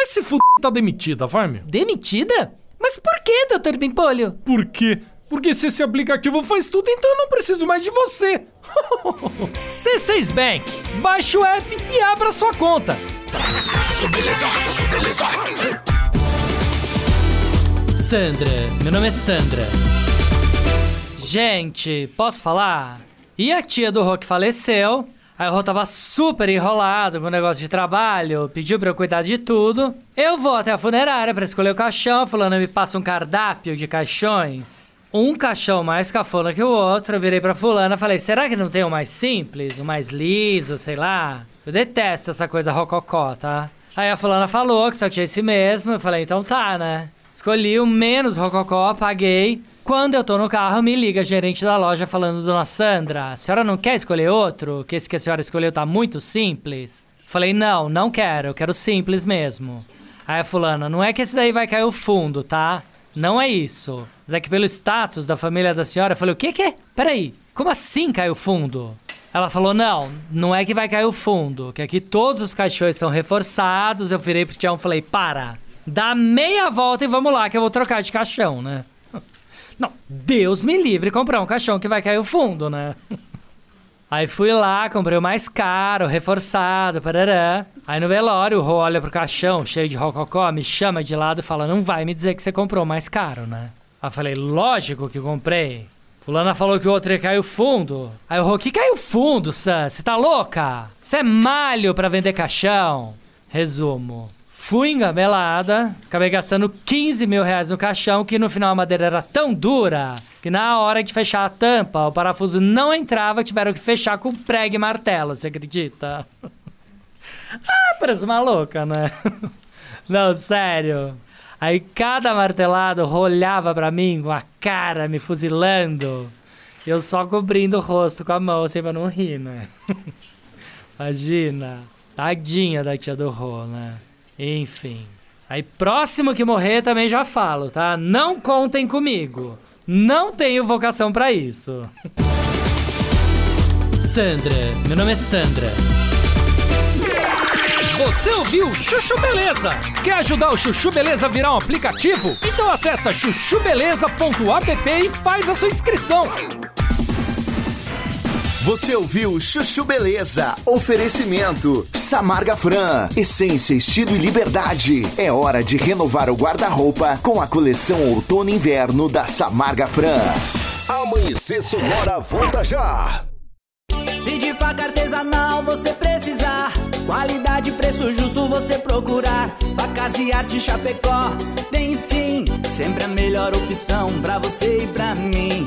Mas se f... tá demitida, vai, meu. Demitida? Mas por que, doutor Pimpolho? Por quê? Porque se esse aplicativo faz tudo, então eu não preciso mais de você. C6 Bank. Baixe o app e abra sua conta. Sandra, meu nome é Sandra. Gente, posso falar? E a tia do que faleceu? Aí o Rô tava super enrolado com o negócio de trabalho, pediu pra eu cuidar de tudo. Eu vou até a funerária pra escolher o caixão, fulano me passa um cardápio de caixões. Um caixão mais cafona que o outro, eu virei pra fulana e falei, será que não tem um mais simples, um mais liso, sei lá? Eu detesto essa coisa rococó, tá? Aí a fulana falou que só tinha esse mesmo, eu falei, então tá, né? Escolhi o menos rococó, paguei. Quando eu tô no carro, me liga a gerente da loja falando, Dona Sandra, a senhora não quer escolher outro? Que esse que a senhora escolheu tá muito simples? Falei, não, não quero, eu quero simples mesmo. Aí a fulana, não é que esse daí vai cair o fundo, tá? Não é isso. Mas é que pelo status da família da senhora, eu falei, o que que? Peraí, como assim cai o fundo? Ela falou, não, não é que vai cair o fundo, que aqui todos os caixões são reforçados. Eu virei pro Tião e falei, para, dá meia volta e vamos lá que eu vou trocar de caixão, né? Não, Deus me livre comprar um caixão que vai cair o fundo, né? Aí fui lá, comprei o mais caro, reforçado, parará. Aí no velório, o Rô olha pro caixão, cheio de rococó, me chama de lado e fala: Não vai me dizer que você comprou o mais caro, né? Aí eu falei: Lógico que comprei. Fulana falou que o outro o fundo. Aí o Rô: Que caiu fundo, Sam? Você tá louca? Você é malho pra vender caixão? Resumo. Fui engamelada, acabei gastando 15 mil reais no caixão, que no final a madeira era tão dura que na hora de fechar a tampa, o parafuso não entrava, tiveram que fechar com prego e martelo, você acredita? ah, parece maluca, né? não, sério. Aí cada martelado olhava pra mim com a cara me fuzilando. Eu só cobrindo o rosto com a mão, assim, pra não rir, né? Imagina. Tadinha da tia do Rô, né? Enfim. Aí próximo que morrer também já falo, tá? Não contem comigo. Não tenho vocação pra isso. Sandra, meu nome é Sandra. Você ouviu Chuchu Beleza? Quer ajudar o Chuchu Beleza a virar um aplicativo? Então acessa chuchubeleza.app e faz a sua inscrição. Você ouviu Chuchu Beleza? Oferecimento Samarga Fran, essência, estilo e liberdade. É hora de renovar o guarda-roupa com a coleção Outono e Inverno da Samarga Fran. Amanhecer Sonora volta já. Se de faca artesanal você precisar, qualidade e preço justo você procurar. Facas e arte Chapecó tem sim, sempre a melhor opção pra você e pra mim.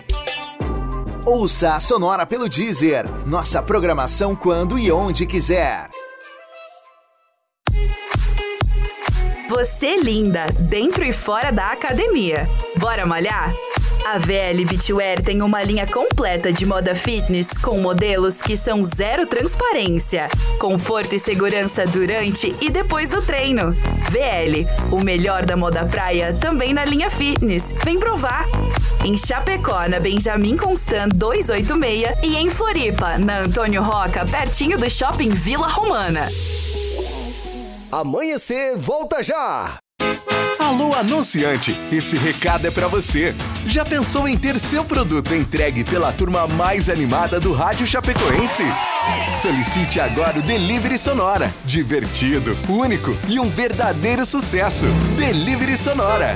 Ouça a Sonora pelo Deezer. Nossa programação quando e onde quiser. Você linda, dentro e fora da academia. Bora malhar? A VL Beachwear tem uma linha completa de moda fitness com modelos que são zero transparência, conforto e segurança durante e depois do treino. VL, o melhor da moda praia, também na linha fitness. Vem provar! Em Chapecó, na Benjamin Constant 286 e em Floripa, na Antônio Roca, pertinho do Shopping Vila Romana. Amanhecer volta já. Alô, anunciante, esse recado é pra você. Já pensou em ter seu produto entregue pela turma mais animada do rádio chapecoense? Solicite agora o Delivery Sonora. Divertido, único e um verdadeiro sucesso. Delivery Sonora.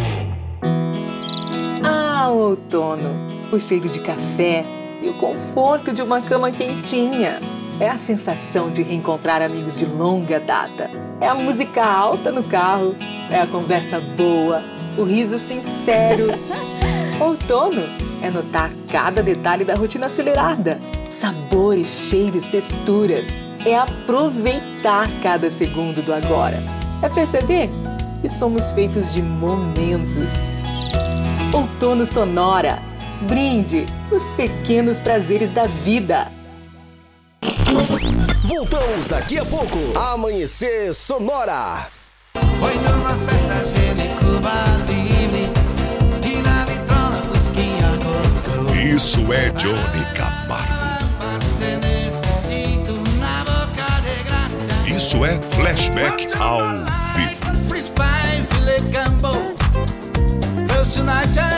Ah, outono! O cheiro de café e o conforto de uma cama quentinha. É a sensação de reencontrar amigos de longa data. É a música alta no carro. É a conversa boa. O riso sincero. Outono é notar cada detalhe da rotina acelerada. Sabores, cheiros, texturas. É aproveitar cada segundo do agora. É perceber que somos feitos de momentos. Outono Sonora. Brinde os pequenos prazeres da vida. Voltamos daqui a pouco. Amanhecer Sonora. Foi numa festa Cuba Livre E na vitrola whisky Isso é Johnny Camargo. Isso é flashback ao vivo.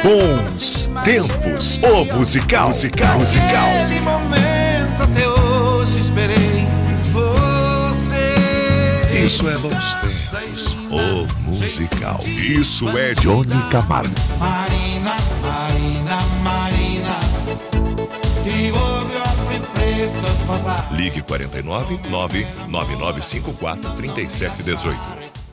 Bons tempos. O musical, musical, musical. Naquele momento até hoje esperei você Isso é bons tempos. O musical. Isso é Johnny Camargo. Marina, Marina, Marina Ligue 49 99954 3718.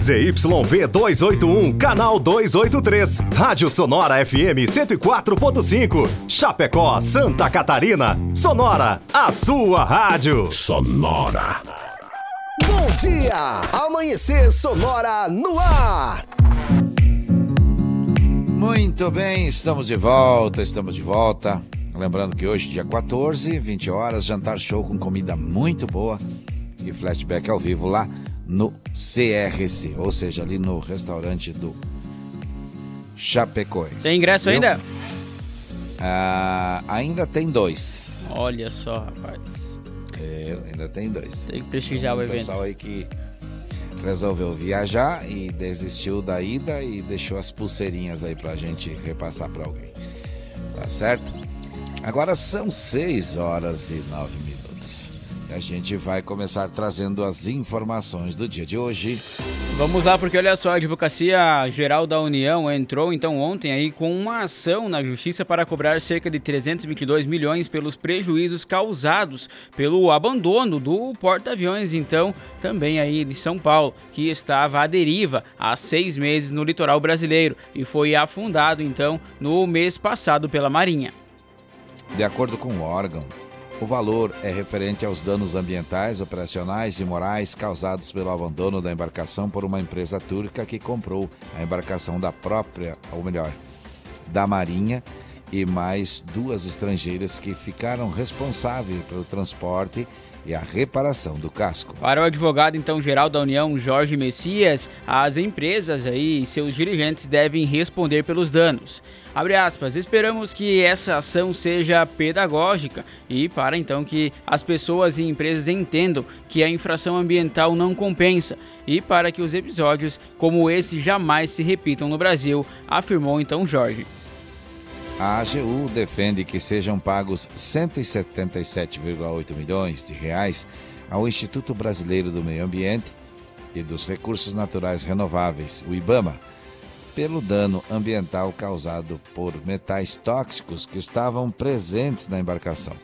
ZYV 281, canal 283. Rádio Sonora FM 104.5. Chapecó, Santa Catarina. Sonora, a sua rádio. Sonora. Bom dia! Amanhecer Sonora no ar. Muito bem, estamos de volta, estamos de volta. Lembrando que hoje, dia 14, 20 horas, jantar show com comida muito boa e flashback ao vivo lá no CRC, ou seja, ali no restaurante do Chapecoense. Tem ingresso Viu? ainda? Ah, ainda tem dois. Olha só, rapaz. É, ainda tem dois. Tem que prestigiar o Tem um evento. pessoal aí que resolveu viajar e desistiu da ida e deixou as pulseirinhas aí pra gente repassar pra alguém. Tá certo? Agora são 6 horas e 9 minutos. E a gente vai começar trazendo as informações do dia de hoje. Vamos lá, porque olha só, a Advocacia Geral da União entrou então ontem aí com uma ação na Justiça para cobrar cerca de 322 milhões pelos prejuízos causados pelo abandono do porta-aviões, então, também aí de São Paulo, que estava à deriva há seis meses no litoral brasileiro e foi afundado então no mês passado pela Marinha. De acordo com o órgão, o valor é referente aos danos ambientais, operacionais e morais causados pelo abandono da embarcação por uma empresa turca que comprou a embarcação da própria, ou melhor, da Marinha e mais duas estrangeiras que ficaram responsáveis pelo transporte e a reparação do casco. Para o advogado então geral da União, Jorge Messias, as empresas aí e seus dirigentes devem responder pelos danos. Abre aspas, esperamos que essa ação seja pedagógica e para então que as pessoas e empresas entendam que a infração ambiental não compensa e para que os episódios como esse jamais se repitam no Brasil, afirmou então Jorge. A AGU defende que sejam pagos 177,8 milhões de reais ao Instituto Brasileiro do Meio Ambiente e dos Recursos Naturais Renováveis, o IBAMA, pelo dano ambiental causado por metais tóxicos que estavam presentes na embarcação.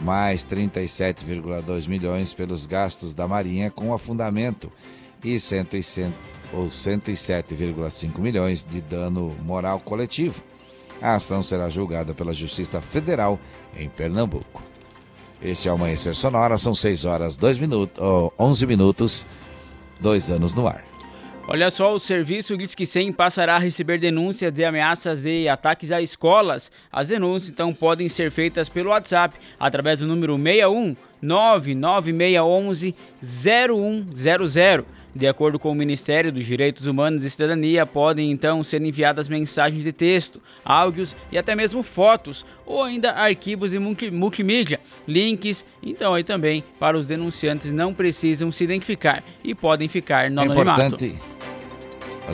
Mais 37,2 milhões pelos gastos da Marinha com afundamento e 160 ou 107,5 milhões de dano moral coletivo. A ação será julgada pela Justiça Federal em Pernambuco. Este é o Amanhecer Sonora, são 6 horas 2 minutos, oh, 11 minutos, 2 anos no ar. Olha só, o serviço Disque 100 passará a receber denúncias de ameaças e ataques a escolas. As denúncias, então, podem ser feitas pelo WhatsApp, através do número 61 99611 0100. De acordo com o Ministério dos Direitos Humanos e Cidadania, podem então ser enviadas mensagens de texto, áudios e até mesmo fotos, ou ainda arquivos e multi multimídia, links. Então, aí também, para os denunciantes não precisam se identificar e podem ficar no É anonimato. importante,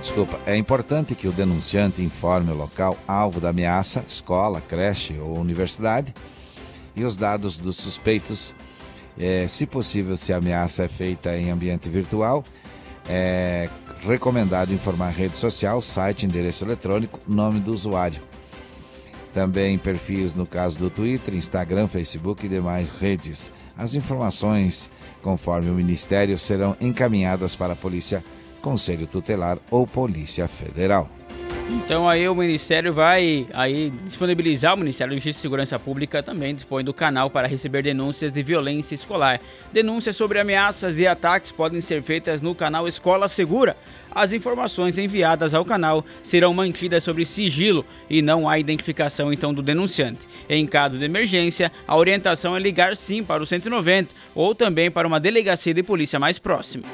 desculpa, é importante que o denunciante informe o local alvo da ameaça, escola, creche ou universidade, e os dados dos suspeitos, eh, se possível, se a ameaça é feita em ambiente virtual, é recomendado informar rede social, site, endereço eletrônico, nome do usuário. Também perfis no caso do Twitter, Instagram, Facebook e demais redes. As informações, conforme o Ministério, serão encaminhadas para a Polícia, Conselho Tutelar ou Polícia Federal. Então aí o Ministério vai aí disponibilizar, o Ministério da Justiça e Segurança Pública também dispõe do canal para receber denúncias de violência escolar. Denúncias sobre ameaças e ataques podem ser feitas no canal Escola Segura. As informações enviadas ao canal serão mantidas sobre sigilo e não há identificação então do denunciante. Em caso de emergência, a orientação é ligar sim para o 190 ou também para uma delegacia de polícia mais próxima.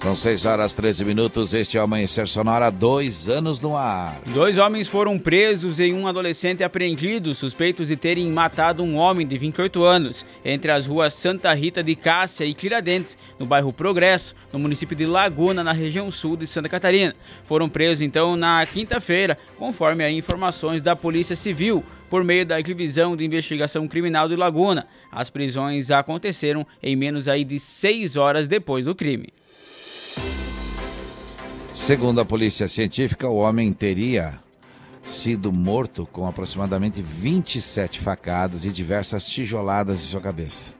São 6 horas 13 minutos. Este é o Amanhecer Sonora, dois anos no ar. Dois homens foram presos e um adolescente apreendido, suspeitos de terem matado um homem de 28 anos, entre as ruas Santa Rita de Cássia e Tiradentes, no bairro Progresso, no município de Laguna, na região sul de Santa Catarina. Foram presos então na quinta-feira, conforme aí informações da Polícia Civil por meio da Divisão de Investigação Criminal de Laguna. As prisões aconteceram em menos aí de seis horas depois do crime. Segundo a polícia científica, o homem teria sido morto com aproximadamente 27 facadas e diversas tijoladas em sua cabeça.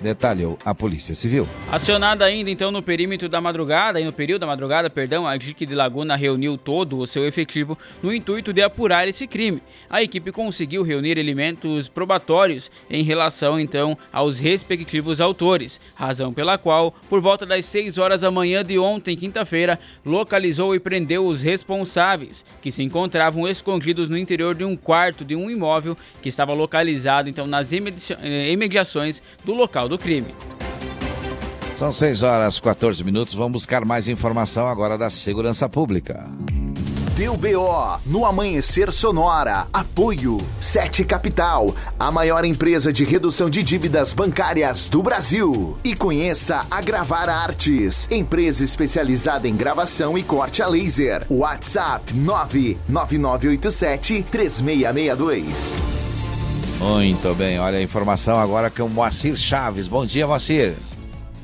Detalhou a Polícia Civil. Acionada ainda então no perímetro da madrugada, e no período da madrugada, perdão, a DIC de Laguna reuniu todo o seu efetivo no intuito de apurar esse crime. A equipe conseguiu reunir elementos probatórios em relação então aos respectivos autores, razão pela qual, por volta das 6 horas da manhã de ontem, quinta-feira, localizou e prendeu os responsáveis, que se encontravam escondidos no interior de um quarto de um imóvel que estava localizado então nas eh, imediações do local do crime. São 6 horas 14 minutos. Vamos buscar mais informação agora da segurança pública. Deu BO no Amanhecer Sonora. Apoio 7 Capital, a maior empresa de redução de dívidas bancárias do Brasil. E conheça a Gravar Artes, empresa especializada em gravação e corte a laser. WhatsApp 99987 3662. Muito bem, olha a informação agora com o Moacir Chaves. Bom dia, Moacir.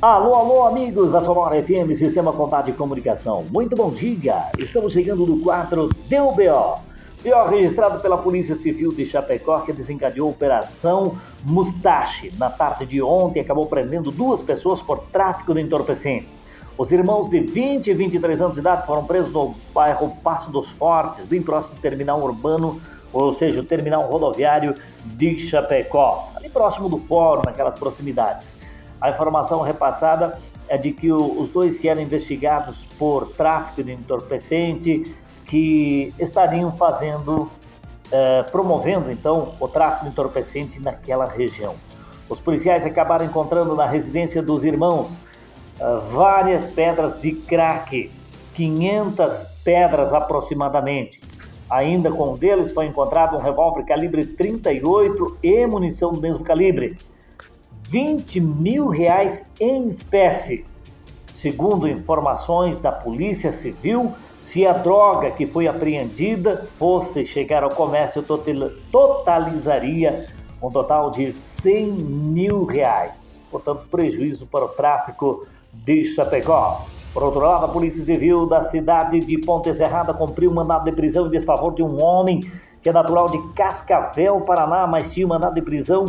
Alô, alô, amigos da Sonora FM, Sistema Contato de Comunicação. Muito bom dia. Estamos chegando no quadro Deu BO. BO registrado pela Polícia Civil de Chapecó, que desencadeou a Operação Mustache. Na tarde de ontem, acabou prendendo duas pessoas por tráfico de entorpecente. Os irmãos de 20 e 23 anos de idade foram presos no bairro Passo dos Fortes, bem próximo do terminal urbano, ou seja, o terminal rodoviário de Chapecó, ali próximo do fórum, naquelas proximidades. A informação repassada é de que os dois que eram investigados por tráfico de entorpecente, que estariam fazendo, eh, promovendo então o tráfico de entorpecente naquela região. Os policiais acabaram encontrando na residência dos irmãos eh, várias pedras de crack, 500 pedras aproximadamente. Ainda com um deles foi encontrado um revólver calibre 38 e munição do mesmo calibre. 20 mil reais em espécie. Segundo informações da Polícia Civil, se a droga que foi apreendida fosse chegar ao comércio, total- totalizaria um total de 100 mil reais. Portanto, prejuízo para o tráfico de Chapecó. Por outro lado, a Polícia Civil da cidade de Ponte Serrada cumpriu um mandado de prisão em desfavor de um homem que é natural de Cascavel, Paraná, mas tinha um mandado de prisão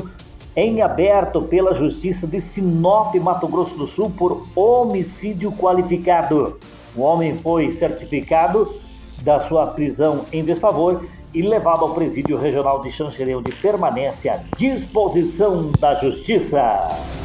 em aberto pela Justiça de Sinop, Mato Grosso do Sul, por homicídio qualificado. O homem foi certificado da sua prisão em desfavor e levado ao presídio regional de Xanxerê, onde permanece à disposição da justiça.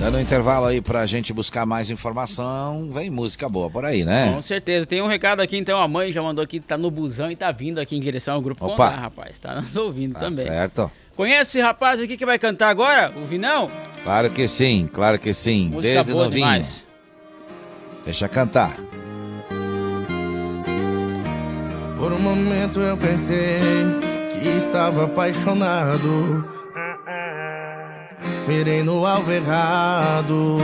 Dando um intervalo aí pra gente buscar mais informação, vem música boa por aí, né? Com certeza. Tem um recado aqui, então, a mãe já mandou aqui, tá no busão e tá vindo aqui em direção ao Grupo Opa. Condá, rapaz. Tá nos ouvindo Tá também. certo. Conhece esse rapaz aqui que vai cantar agora? O Vinão? Claro que sim, claro que sim. Música Desde boa novinho. demais. Deixa cantar. Por um momento eu pensei que estava apaixonado. Mirei no alvo errado.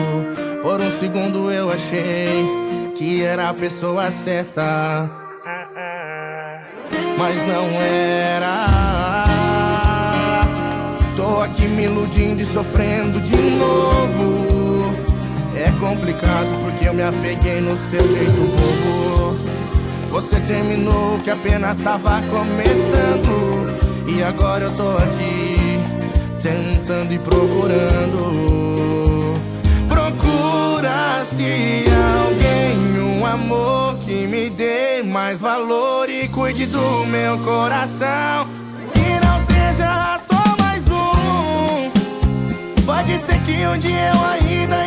Por um segundo eu achei que era a pessoa certa. Mas não era. Tô aqui me iludindo e sofrendo de novo. É complicado porque eu me apeguei no seu jeito bobo. Você terminou que apenas tava começando. E agora eu tô aqui tentando e procurando. Procura-se alguém, um amor que me dê mais valor e cuide do meu coração. Que não seja só mais um. Pode ser que um dia eu ainda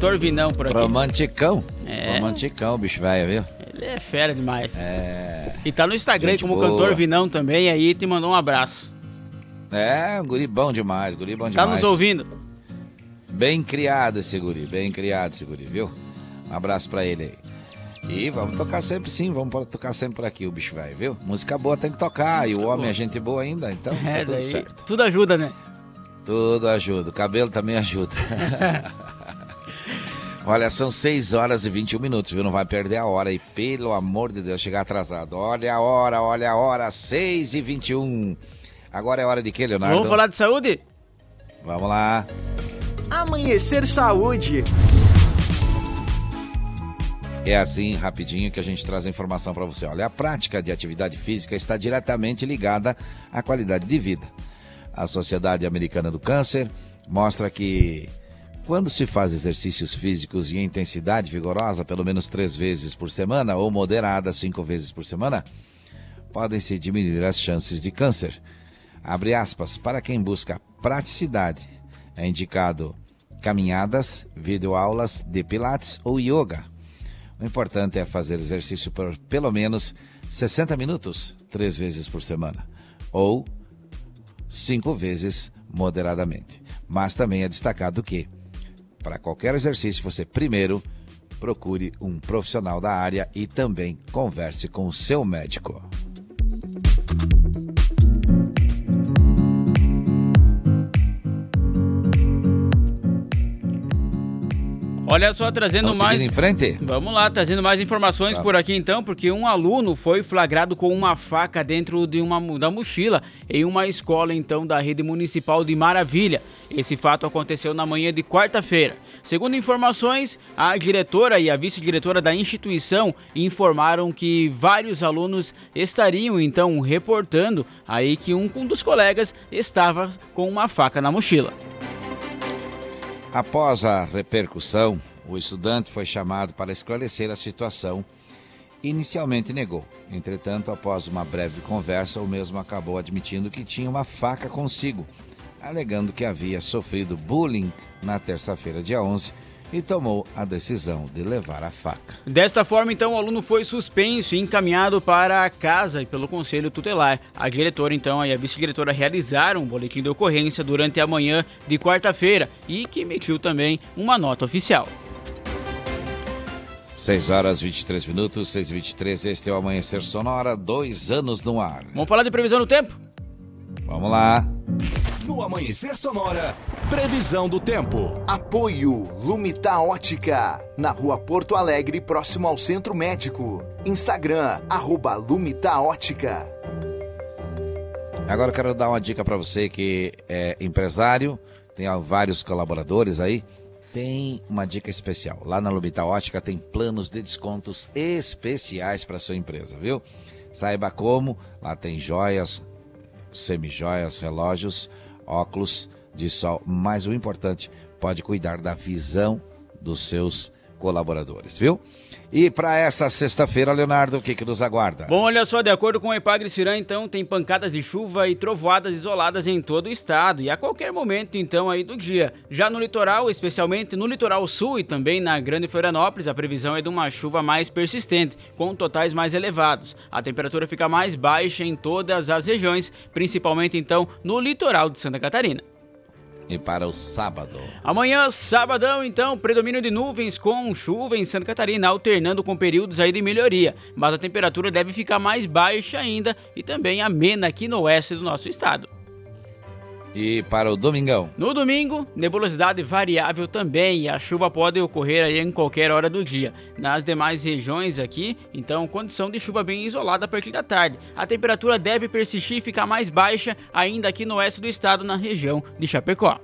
Cantor Vinão por aqui. Romanticão. É. Romanticão, bicho velho, viu? Ele é fera demais. É. E tá no Instagram Gente como boa. cantor Vinão também, aí te mandou um abraço. É, um guri bom demais, guri bom Tá demais. nos ouvindo? Bem criado esse guri, bem criado esse guri, viu? Um abraço pra ele aí. E vamos tocar sempre sim, vamos tocar sempre por aqui o bicho velho, viu? Música boa tem que tocar, e o homem é gente boa ainda, então É, tá tudo daí certo. tudo ajuda, né? Tudo ajuda, o cabelo também ajuda. Olha, são 6 horas e 21 minutos, viu? Não vai perder a hora aí, pelo amor de Deus, chegar atrasado. Olha a hora, olha a hora, 6 e 21. Agora é hora de quê, Leonardo? Vamos falar de saúde? Vamos lá. Amanhecer Saúde. É assim, rapidinho, que a gente traz a informação para você. Olha, a prática de atividade física está diretamente ligada à qualidade de vida. A Sociedade Americana do Câncer mostra que quando se faz exercícios físicos em intensidade vigorosa, pelo menos três vezes por semana, ou moderada, cinco vezes por semana, podem-se diminuir as chances de câncer. Abre aspas, para quem busca praticidade, é indicado caminhadas, videoaulas de pilates ou yoga. O importante é fazer exercício por pelo menos 60 minutos, três vezes por semana, ou cinco vezes moderadamente. Mas também é destacado que, para qualquer exercício, você primeiro procure um profissional da área e também converse com o seu médico. Olha só, trazendo Vamos mais. em frente? Vamos lá, trazendo mais informações Tá. por aqui então, porque um aluno foi flagrado com uma faca dentro de uma da mochila em uma escola então da rede municipal de Maravilha. Esse fato aconteceu na manhã de quarta-feira. Segundo informações, a diretora e a vice-diretora da instituição informaram que vários alunos estariam então reportando aí que um, um dos colegas estava com uma faca na mochila. Após a repercussão, o estudante foi chamado para esclarecer a situação. Inicialmente negou. Entretanto, após uma breve conversa, o mesmo acabou admitindo que tinha uma faca consigo, alegando que havia sofrido bullying na terça-feira, dia 11, e tomou a decisão de levar a faca. Desta forma, então, o aluno foi suspenso e encaminhado para a casa e pelo conselho tutelar. A diretora, então, e a vice-diretora realizaram um boletim de ocorrência durante a manhã de quarta-feira e que emitiu também uma nota oficial. 6 horas 23 minutos, 6 e 23 este é o Amanhecer Sonora, dois anos no ar. Vamos falar de previsão do tempo? Vamos lá. No Amanhecer Sonora, previsão do tempo. Apoio Lumita Ótica, na rua Porto Alegre, próximo ao Centro Médico. Instagram, arroba Lumita Ótica. Agora eu quero dar uma dica para você que é empresário, tem vários colaboradores aí. Tem uma dica especial. Lá na Lumita Ótica tem planos de descontos especiais para sua empresa, viu? Saiba como. Lá tem joias, semijoias, relógios, óculos de sol. Mas o importante, pode cuidar da visão dos seus colaboradores, viu? E para essa sexta-feira, Leonardo, o que, que nos aguarda? Bom, olha só, de acordo com o Epagres Firan, então, tem pancadas de chuva e trovoadas isoladas em todo o estado e a qualquer momento, então, aí do dia. Já no litoral, especialmente no litoral sul e também na Grande Florianópolis, a previsão é de uma chuva mais persistente, com totais mais elevados. A temperatura fica mais baixa em todas as regiões, principalmente, então, no litoral de Santa Catarina. E para o sábado. Amanhã, sabadão, então, predomínio de nuvens com chuva em Santa Catarina, alternando com períodos aí de melhoria. Mas a temperatura deve ficar mais baixa ainda e também amena aqui no oeste do nosso estado. E para o domingão. No domingo, nebulosidade variável também e a chuva pode ocorrer aí em qualquer hora do dia. Nas demais regiões aqui, então, condição de chuva bem isolada a partir da tarde. A temperatura deve persistir e ficar mais baixa ainda aqui no oeste do estado, na região de Chapecó.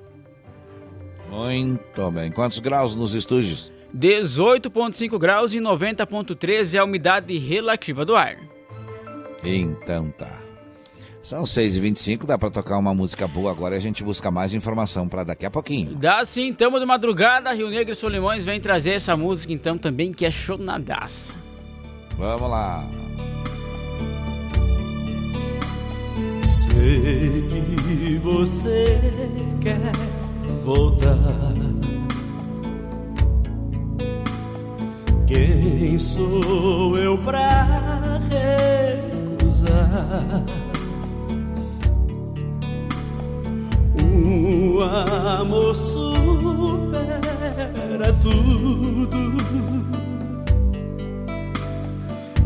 Muito bem. Quantos graus nos estúdios? 18,5 graus e 90,3 é a umidade relativa do ar. Então tá. São 6h25, dá pra tocar uma música boa agora e a gente busca mais informação pra daqui a pouquinho. Dá sim, tamo de madrugada, Rio Negro e Solimões vem trazer essa música então também que é chonadaça. Vamos lá. Sei que você quer voltar. Quem sou eu pra recusar? O amor supera tudo.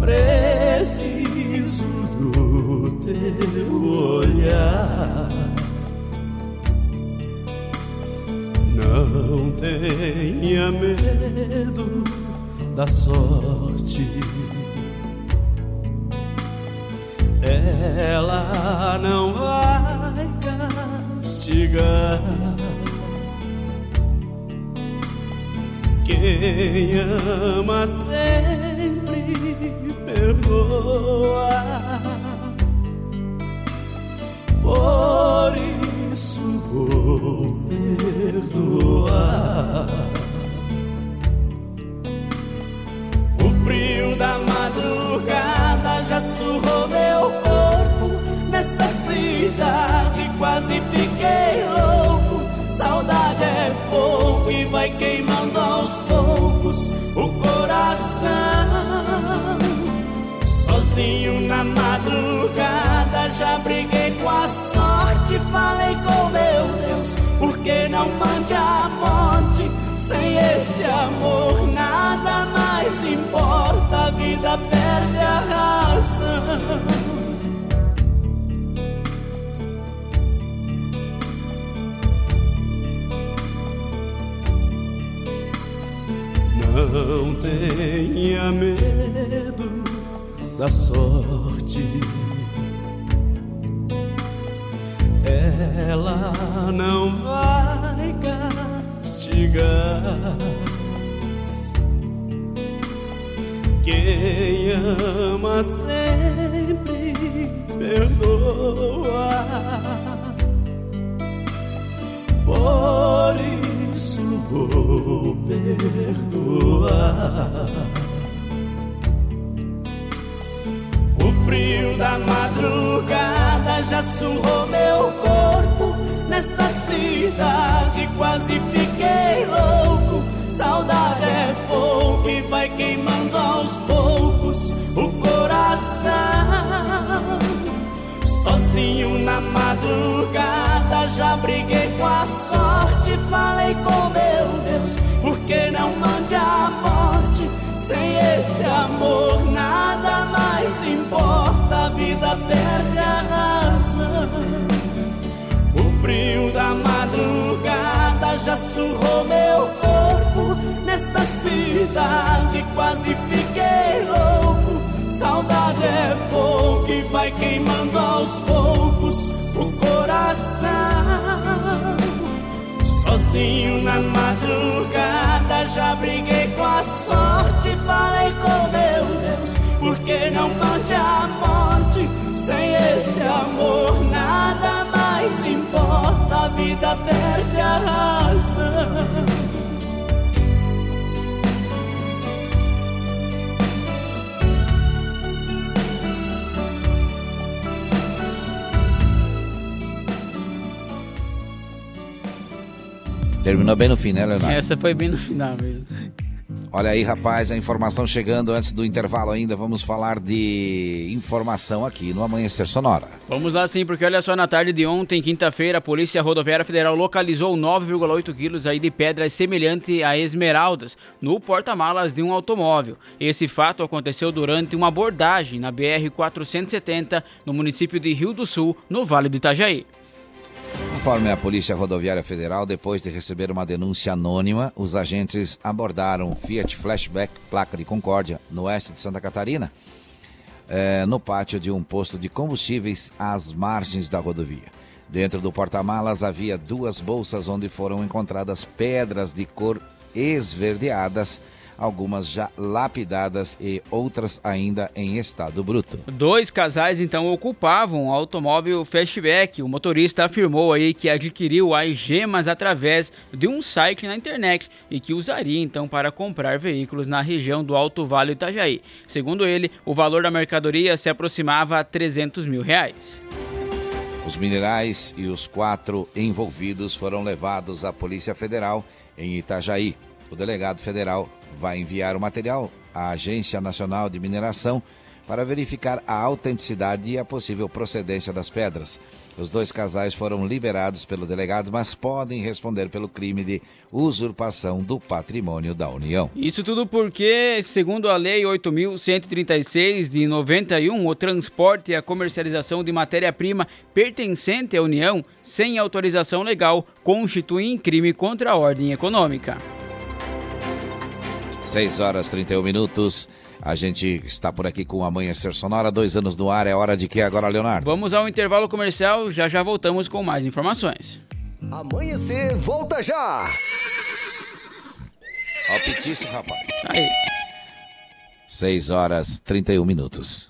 Preciso do teu olhar. Não tenha medo da sorte. Ela não vai castigar. Quem ama sempre perdoa. Por isso vou perdoar. O frio da madrugada já surrou meu corpo. Nesta cidade quase fiquei louco. Saudade é fogo e vai queimando aos poucos o coração. Sozinho na madrugada já briguei com a sorte. Falei com meu Deus, por que não mande a morte? Sem esse amor nada mais importa, a vida perde a razão. Não tenha medo da sorte. Ela não vai castigar. Quem ama sempre perdoa. Por isso vou perdoar. O frio da madrugada já surrou meu corpo. Nesta cidade quase fiquei louco. Saudade é fogo e vai queimando aos poucos o coração. Sozinho na madrugada já briguei com a sorte. Falei com meu Deus, por que não mande a morte? Sem esse amor nada mais importa, a vida perde a razão. O frio da madrugada já surrou meu corpo. Nesta cidade quase fiquei louco. Saudade é fogo que vai queimando aos poucos o coração. Sozinho na madrugada já briguei com a sorte. Falei com meu Deus, por que não mande a morte? Sem esse amor nada mais importa, a vida perde a razão. Terminou bem no fim, né, Leonardo? Essa foi bem no final mesmo. Olha aí, rapaz, a informação chegando antes do intervalo ainda. Vamos falar de informação aqui no Amanhecer Sonora. Vamos lá sim, porque olha só, na tarde de ontem, quinta-feira, a Polícia Rodoviária Federal localizou 9,8 quilos aí de pedras semelhante a esmeraldas no porta-malas de um automóvel. Esse fato aconteceu durante uma abordagem na BR-470 no município de Rio do Sul, no Vale do Itajaí. Conforme a Polícia Rodoviária Federal, depois de receber uma denúncia anônima, os agentes abordaram Fiat Flashback placa de Concórdia, no oeste de Santa Catarina, eh, no pátio de um posto de combustíveis às margens da rodovia. Dentro do porta-malas havia duas bolsas onde foram encontradas pedras de cor esverdeadas, algumas já lapidadas e outras ainda em estado bruto. Dois casais então ocupavam o automóvel Fastback. O motorista afirmou aí que adquiriu as gemas através de um site na internet e que usaria então para comprar veículos na região do Alto Vale Itajaí. Segundo ele, o valor da mercadoria se aproximava a 300 mil reais. Os minerais e os quatro envolvidos foram levados à Polícia Federal em Itajaí. O delegado federal vai enviar o material à Agência Nacional de Mineração para verificar a autenticidade e a possível procedência das pedras. Os dois casais foram liberados pelo delegado, mas podem responder pelo crime de usurpação do patrimônio da União. Isso tudo porque, segundo a Lei 8.136 de 91, o transporte e a comercialização de matéria-prima pertencente à União sem autorização legal constituem crime contra a ordem econômica. 6 horas 31 minutos. A gente está por aqui com o Amanhecer Sonora, dois anos no ar. É hora de que agora, Leonardo? Vamos ao intervalo comercial, já já voltamos com mais informações. Amanhecer volta já! Palpitice, rapaz. Aí. 6 horas 31 minutos.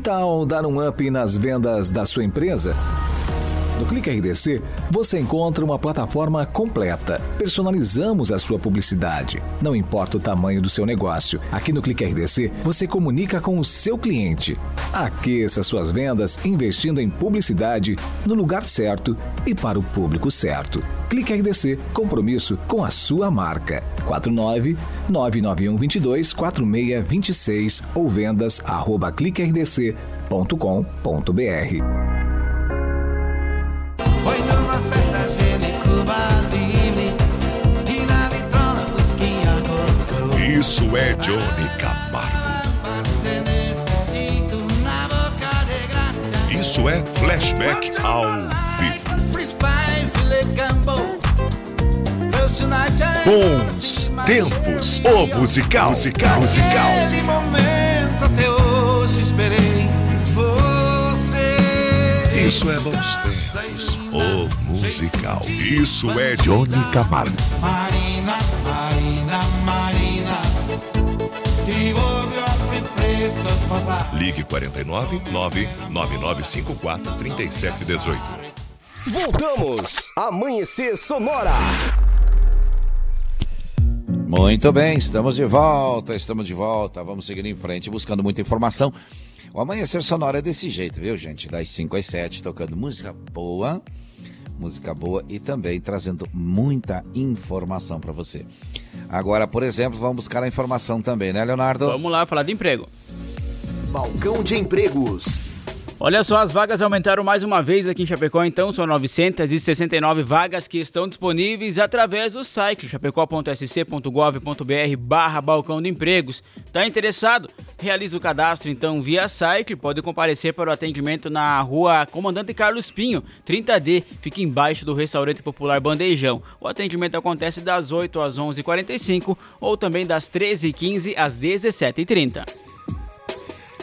Tal dar um up nas vendas da sua empresa? No Clique RDC, você encontra uma plataforma completa. Personalizamos a sua publicidade. Não importa o tamanho do seu negócio. Aqui no Clique RDC, você comunica com o seu cliente. Aqueça suas vendas investindo em publicidade no lugar certo e para o público certo. Clique RDC, compromisso com a sua marca. 49 991 22 4626 ou vendas arroba cliquerdc.com.br. Isso é Johnny Camargo. Isso é flashback ao vivo. Bons tempos. O musical. Musical. Musical. Naquele momento até hoje esperei Isso é bons tempos. O musical. Isso é Johnny Camargo. Marina, Marina, Marina Ligue 49 99954 3718. Voltamos! Amanhecer Sonora! Muito bem, estamos de volta, estamos de volta. Vamos seguir em frente, buscando muita informação. O Amanhecer Sonora é desse jeito, viu, gente? Das 5 às 7, tocando música boa, música boa e também trazendo muita informação para você. Agora, por exemplo, vamos buscar a informação também, né, Leonardo? Vamos lá falar de emprego. Balcão de empregos. Olha só, as vagas aumentaram mais uma vez aqui em Chapecó, então são 969 vagas que estão disponíveis através do site chapecó.sc.gov.br barra balcão de empregos. Tá interessado? Realize o cadastro então via site, pode comparecer para o atendimento na rua Comandante Carlos Pinho, 30D, fica embaixo do restaurante popular Bandejão. O atendimento acontece das 8 às 11h45 ou também das 13h15 às 17h30.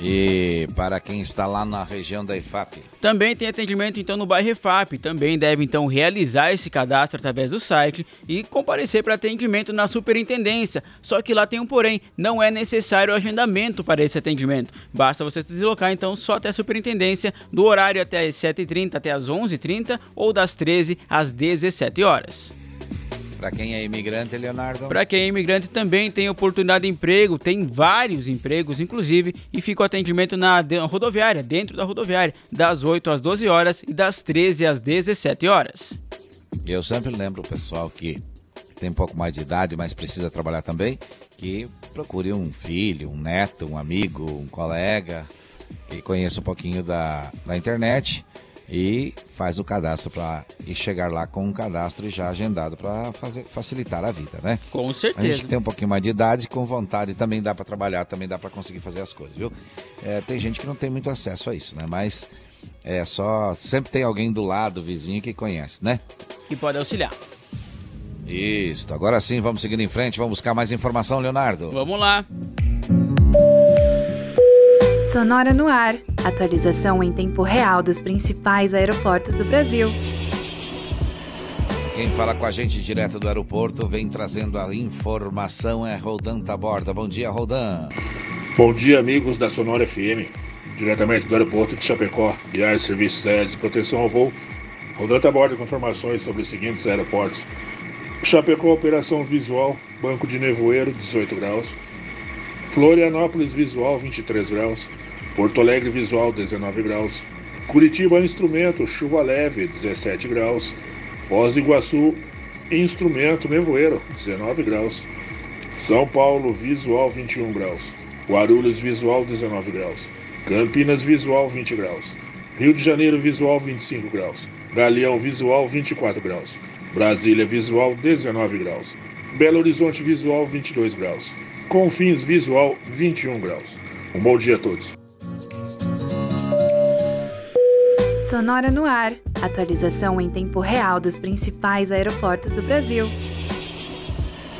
E para quem está lá na região da IFAP, Também tem atendimento então no bairro Refap. Também deve então realizar esse cadastro através do site e comparecer para atendimento na superintendência. Só que lá tem um porém, não é necessário agendamento para esse atendimento. Basta você se deslocar então só até a superintendência do horário até as 7h30 até as 11h30 ou das 13 às 17 horas. Para quem é imigrante, Leonardo? Para quem é imigrante também tem oportunidade de emprego, tem vários empregos, inclusive, e fica o atendimento na rodoviária, dentro da rodoviária, das 8 às 12 horas e das 13 às 17 horas. Eu sempre lembro o pessoal que tem um pouco mais de idade, mas precisa trabalhar também, que procure um filho, um neto, um amigo, um colega que conheça um pouquinho da, da internet e faz o cadastro para e chegar lá com um cadastro já agendado para facilitar a vida, né? Com A certeza. gente que tem um pouquinho mais de idade, com vontade, também dá para trabalhar, também dá para conseguir fazer as coisas, viu? É, tem gente que não tem muito acesso a isso, né? Mas é só sempre tem alguém do lado, vizinho que conhece, né? Que pode auxiliar. Isso, agora sim, vamos seguindo em frente, vamos buscar mais informação, Leonardo. Vamos lá. Sonora no ar. Atualização em tempo real dos principais aeroportos do Brasil. Quem fala com a gente direto do aeroporto vem trazendo a informação é Rodan Taborda. Bom dia, Rodan. Bom dia, amigos da Sonora FM, diretamente do aeroporto de Chapecó, Viagens Serviços Aéreos de Proteção ao Voo. Rodando a bordo com informações sobre os seguintes aeroportos: Chapecó, operação visual, Banco de Nevoeiro, 18 graus. Florianópolis, visual, 23 graus. Porto Alegre, visual, 19 graus. Curitiba, instrumento, chuva leve, 17 graus. Foz do Iguaçu, instrumento, nevoeiro, 19 graus. São Paulo, visual, 21 graus. Guarulhos, visual, 19 graus. Campinas, visual, 20 graus. Rio de Janeiro, visual, 25 graus. Galeão, visual, 24 graus. Brasília, visual, 19 graus. Belo Horizonte, visual, 22 graus. Confins, visual, 21 graus. Um bom dia a todos. Sonora no ar. Atualização em tempo real dos principais aeroportos do Brasil.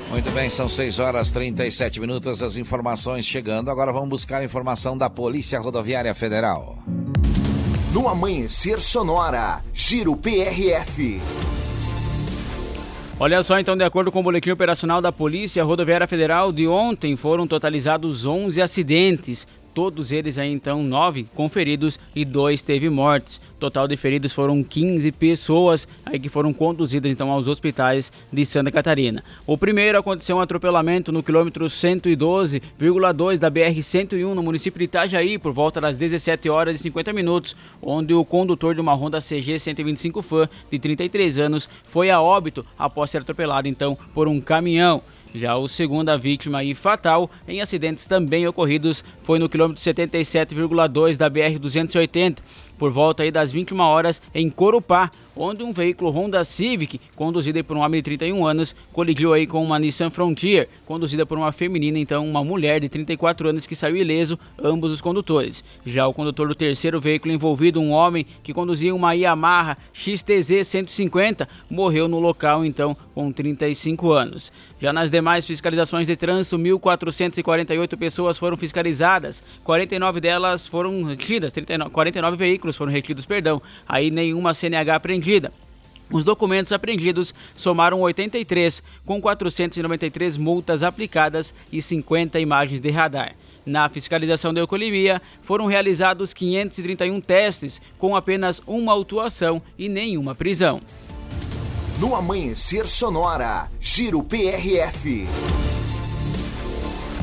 Muito bem, são 6 horas 37 minutos. As informações chegando. Agora vamos buscar informação da Polícia Rodoviária Federal. No Amanhecer Sonora, Giro PRF. Olha só, então, de acordo com o boletim operacional da Polícia Rodoviária Federal de ontem, foram totalizados 11 acidentes, todos eles aí então nove conferidos e dois teve mortes. Total de feridos foram 15 pessoas aí que foram conduzidas então aos hospitais de Santa Catarina. O primeiro aconteceu um atropelamento no quilômetro 112,2 da BR 101 no município de Itajaí por volta das 17 horas e 50 minutos, onde o condutor de uma Honda CG 125 Fan de 33 anos foi a óbito após ser atropelado então por um caminhão. Já o segunda vítima e fatal em acidentes também ocorridos foi no quilômetro 77,2 da BR 280 por volta das 21 horas em Corupá, onde um veículo Honda Civic, conduzido por um homem de 31 anos, colidiu aí com uma Nissan Frontier, conduzida por uma feminina, então uma mulher de 34 anos que saiu ileso, ambos os condutores. Já o condutor do terceiro veículo envolvido, um homem que conduzia uma Yamaha XTZ 150, morreu no local então com 35 anos. Já nas demais fiscalizações de trânsito, 1.448 pessoas foram fiscalizadas, 49 delas foram retidas, 39, 49 veículos foram retidos, perdão, aí nenhuma CNH apreendida. Os documentos apreendidos somaram 83, com 493 multas aplicadas e 50 imagens de radar. Na fiscalização da eucolimia, foram realizados 531 testes, com apenas uma autuação e nenhuma prisão. No Amanhecer Sonora, Giro PRF.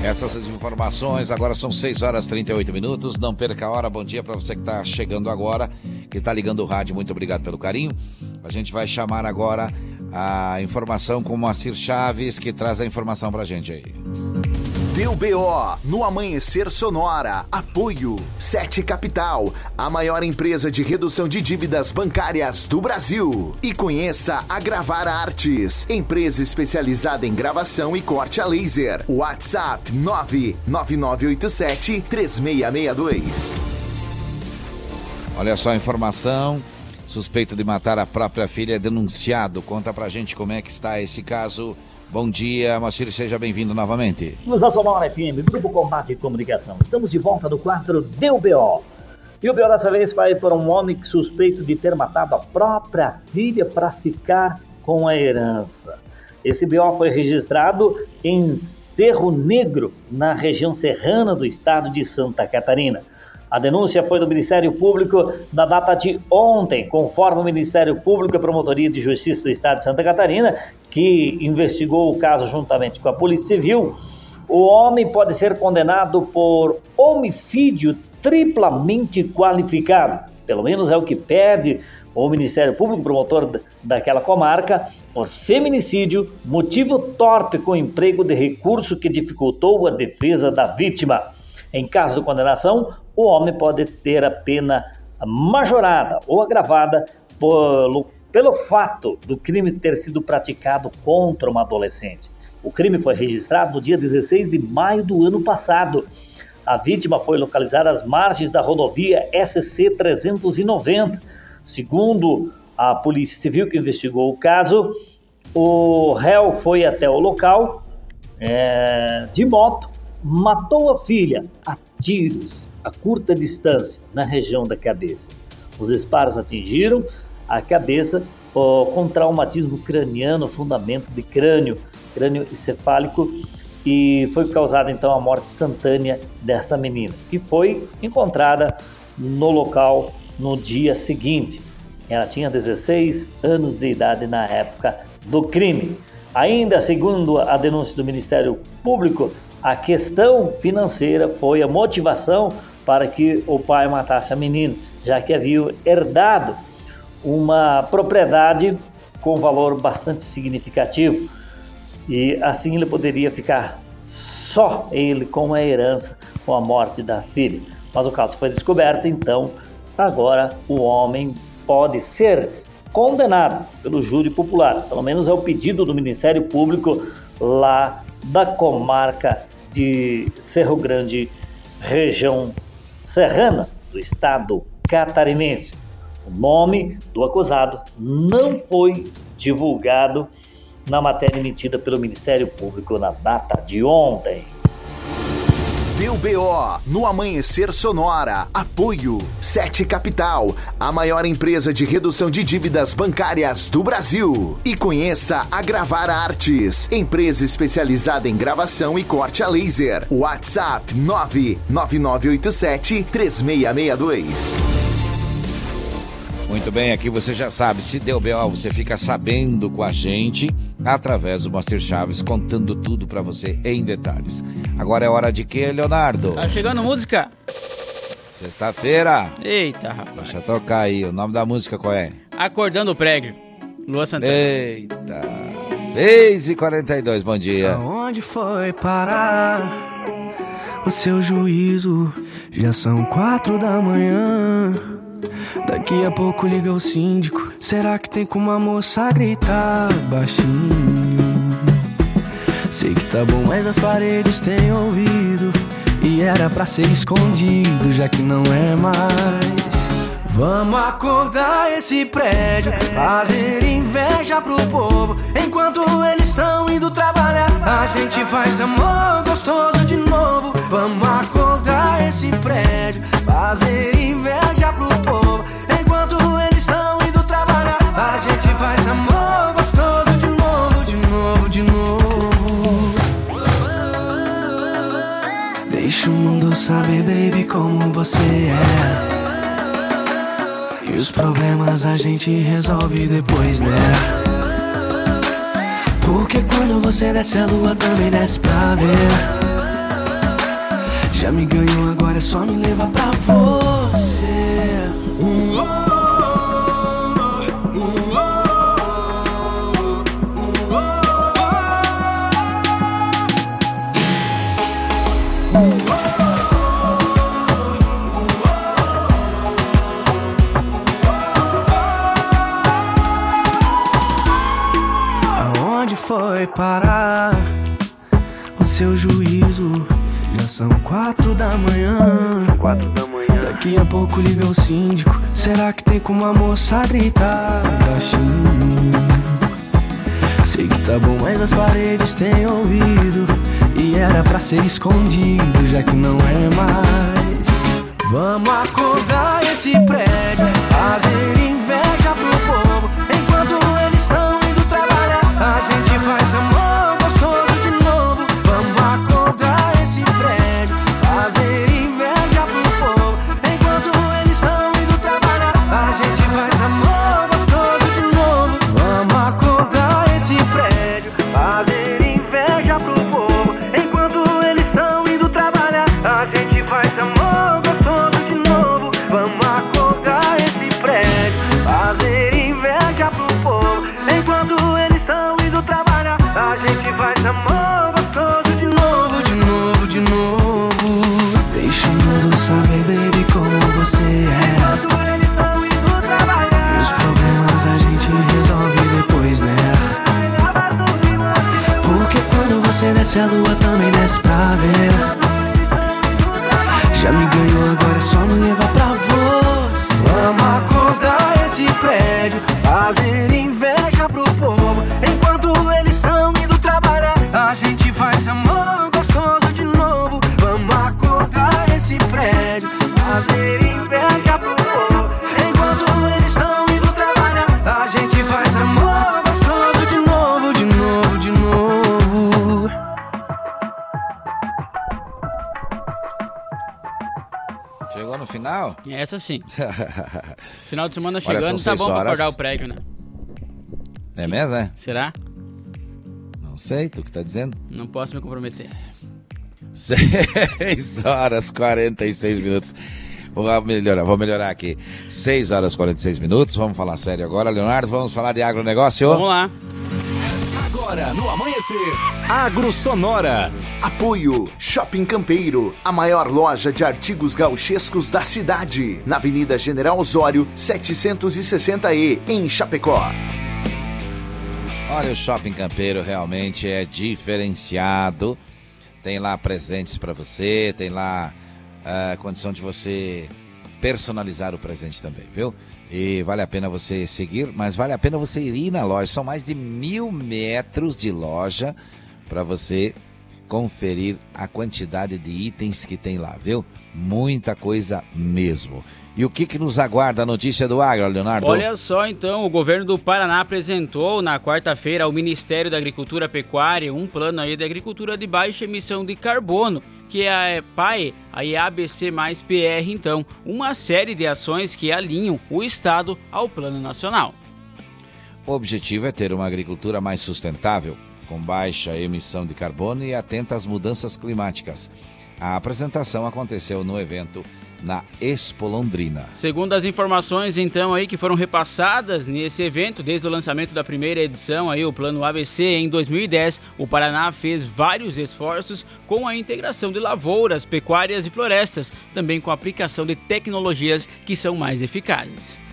Essas informações, agora são 6 horas e 38 minutos. Não perca a hora. Bom dia para você que está chegando agora, que está ligando o rádio. Muito obrigado pelo carinho. A gente vai chamar agora a informação com o Moacir Chaves, que traz a informação para a gente aí. Deu BO no Amanhecer Sonora. Apoio Sete Capital, a maior empresa de redução de dívidas bancárias do Brasil. E conheça a Gravar Artes, empresa especializada em gravação e corte a laser. WhatsApp 99987 3662. Olha só a informação. Suspeito de matar a própria filha é denunciado. Conta pra gente como é que está esse caso. Bom dia, Moacir, seja bem-vindo novamente. A Sonora FM, Grupo Combate e Comunicação. Estamos de volta no quadro Deu BO. E o BO dessa vez vai para um homem suspeito de ter matado a própria filha para ficar com a herança. Esse BO foi registrado em Cerro Negro, na região serrana do estado de Santa Catarina. A denúncia foi do Ministério Público na data de ontem, conforme o Ministério Público e Promotoria de Justiça do Estado de Santa Catarina, que investigou o caso juntamente com a Polícia Civil. O homem pode ser condenado por homicídio triplamente qualificado. Pelo menos é o que pede o Ministério Público promotor daquela comarca por feminicídio, motivo torpe com emprego de recurso que dificultou a defesa da vítima. Em caso de condenação, o homem pode ter a pena majorada ou agravada pelo, pelo fato do crime ter sido praticado contra uma adolescente. O crime foi registrado no dia 16 de maio do ano passado. A vítima foi localizada às margens da rodovia SC 390. Segundo a Polícia Civil que investigou o caso, o réu foi até o local é, de moto, matou a filha a tiros a curta distância na região da cabeça. Os disparos atingiram a cabeça com traumatismo craniano, fundamento de crânio, crânio encefálico, e foi causada então a morte instantânea desta menina, que foi encontrada no local no dia seguinte. Ela tinha 16 anos de idade na época do crime. Ainda segundo a denúncia do Ministério Público, a questão financeira foi a motivação para que o pai matasse a menina, já que havia herdado uma propriedade com valor bastante significativo e assim ele poderia ficar só ele com a herança com a morte da filha. Mas o caso foi descoberto, então agora o homem pode ser condenado pelo júri popular. Pelo menos é o pedido do Ministério Público lá da comarca de Cerro Grande, região serrana do estado catarinense. O nome do acusado não foi divulgado na matéria emitida pelo Ministério Público na data de ontem. Deu BO no Amanhecer Sonora. Apoio Sete Capital, a maior empresa de redução de dívidas bancárias do Brasil. E conheça a Gravar Artes, empresa especializada em gravação e corte a laser. WhatsApp 99987 3662. Muito bem, aqui você já sabe, se deu B.O., você fica sabendo com a gente através do Master Chaves, contando tudo pra você em detalhes. Agora é hora de quê, Leonardo? Tá chegando música? Sexta-feira. Eita, rapaz. Deixa eu tocar aí. O nome da música qual é? Acordando o prego. Lua Santana. Eita. 6 e 42 bom dia. Aonde foi parar o seu juízo? Já são quatro da manhã. Daqui a pouco liga o síndico. Será que tem como a moça gritar baixinho? Sei que tá bom, mas as paredes têm ouvido. E era pra ser escondido, já que não é mais. Vamos acordar esse prédio, fazer inveja pro povo. Enquanto eles estão indo trabalhar, a gente faz amor gostoso de novo. Vamos acordar esse prédio, fazer inveja pro povo. Enquanto eles estão indo trabalhar, a gente faz amor gostoso de novo, de novo, de novo. Deixa o mundo saber, baby, como você é. E os problemas a gente resolve depois, né? Porque quando você desce a lua também desce pra ver. Já me ganhou, agora é só me levar pra você. Foi parar o seu juízo? Já são quatro da manhã. Quatro da manhã. Daqui a pouco liga o síndico. Será que tem como a moça gritar baixinho? Sei que tá bom, mas as paredes têm ouvido. E era pra ser escondido, já que não é mais. Vamos acordar esse prédio, fazer você desce a lua Essa sim. Final de semana Olha, chegando, são tá bom seis pra horas. acordar o prego, né? É mesmo, é? Será? Não sei, tu que tá dizendo? Não posso me comprometer. 6 horas 46 minutos. Vou melhorar, vou melhorar aqui. 6 horas 46 minutos. Vamos falar sério agora, Leonardo. Vamos falar de agronegócio. Vamos lá. Agora no amanhecer, Agro Sonora. Apoio Shopping Campeiro, a maior loja de artigos gauchescos da cidade, na Avenida General Osório, 760E, em Chapecó. Olha, o Shopping Campeiro realmente é diferenciado. Tem lá presentes para você, tem lá a condição de você personalizar o presente também, viu? E vale a pena você seguir, mas vale a pena você ir na loja. São mais de mil metros de loja para você conferir a quantidade de itens que tem lá, viu? Muita coisa mesmo. E o que, que nos aguarda a notícia do Agro, Leonardo? Olha só, então, o governo do Paraná apresentou na quarta-feira ao Ministério da Agricultura e Pecuária um plano aí de agricultura de baixa emissão de carbono, que é a PAE, a ABC mais PR, então, uma série de ações que alinham o Estado ao plano nacional. O objetivo é ter uma agricultura mais sustentável, com baixa emissão de carbono e atenta às mudanças climáticas. A apresentação aconteceu no evento na Expo Londrina. Segundo as informações então aí que foram repassadas nesse evento desde o lançamento da primeira edição aí o Plano ABC em 2010, o Paraná fez vários esforços com a integração de lavouras, pecuárias e florestas, também com a aplicação de tecnologias que são mais eficazes.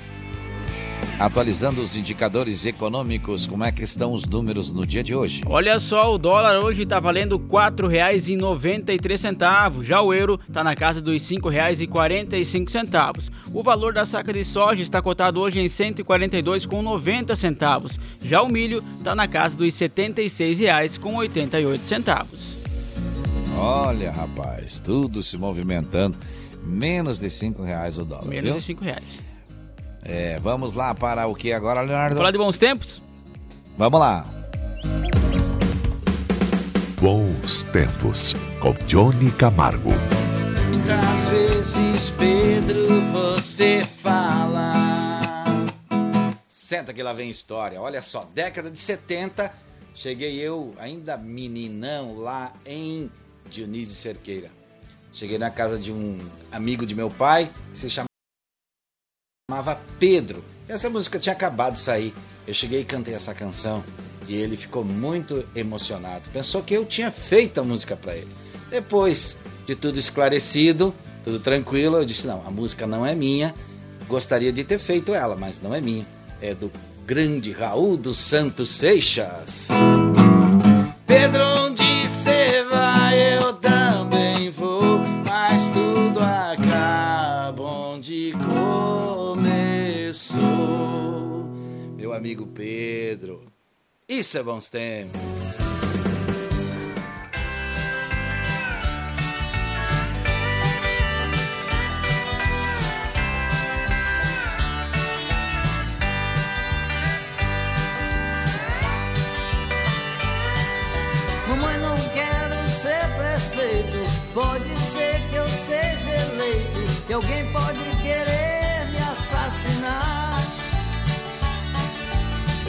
Atualizando os indicadores econômicos, como é que estão os números no dia de hoje? Olha só, o dólar hoje está valendo R$ 4,93, já o euro está na casa dos R$ 5,45. O valor da saca de soja está cotado hoje em R$ 142,90, já o milho está na casa dos R$ 76,88. Olha, rapaz, tudo se movimentando. Menos de cinco reais o dólar. Menos viu? de cinco reais. É, vamos lá para o que agora, Leonardo? Falar de bons tempos? Vamos lá. Bons tempos com Johnny Camargo. Muitas vezes, Pedro, você fala. Senta que lá vem história. Olha só, década de 70, cheguei eu, ainda meninão, lá em Dionísio Cerqueira. Cheguei na casa de um amigo de meu pai, que se chamava Pedro. Essa música tinha acabado de sair. Eu cheguei e cantei essa canção e ele ficou muito emocionado. Pensou que eu tinha feito a música para ele. Depois de tudo esclarecido, tudo tranquilo, eu disse: não, a música não é minha. Gostaria de ter feito ela, mas não é minha. É do grande Raul dos Santos Seixas. Pedro, Isso é bons tempos. Mamãe, não quero ser prefeito. Pode ser que eu seja eleito. E alguém pode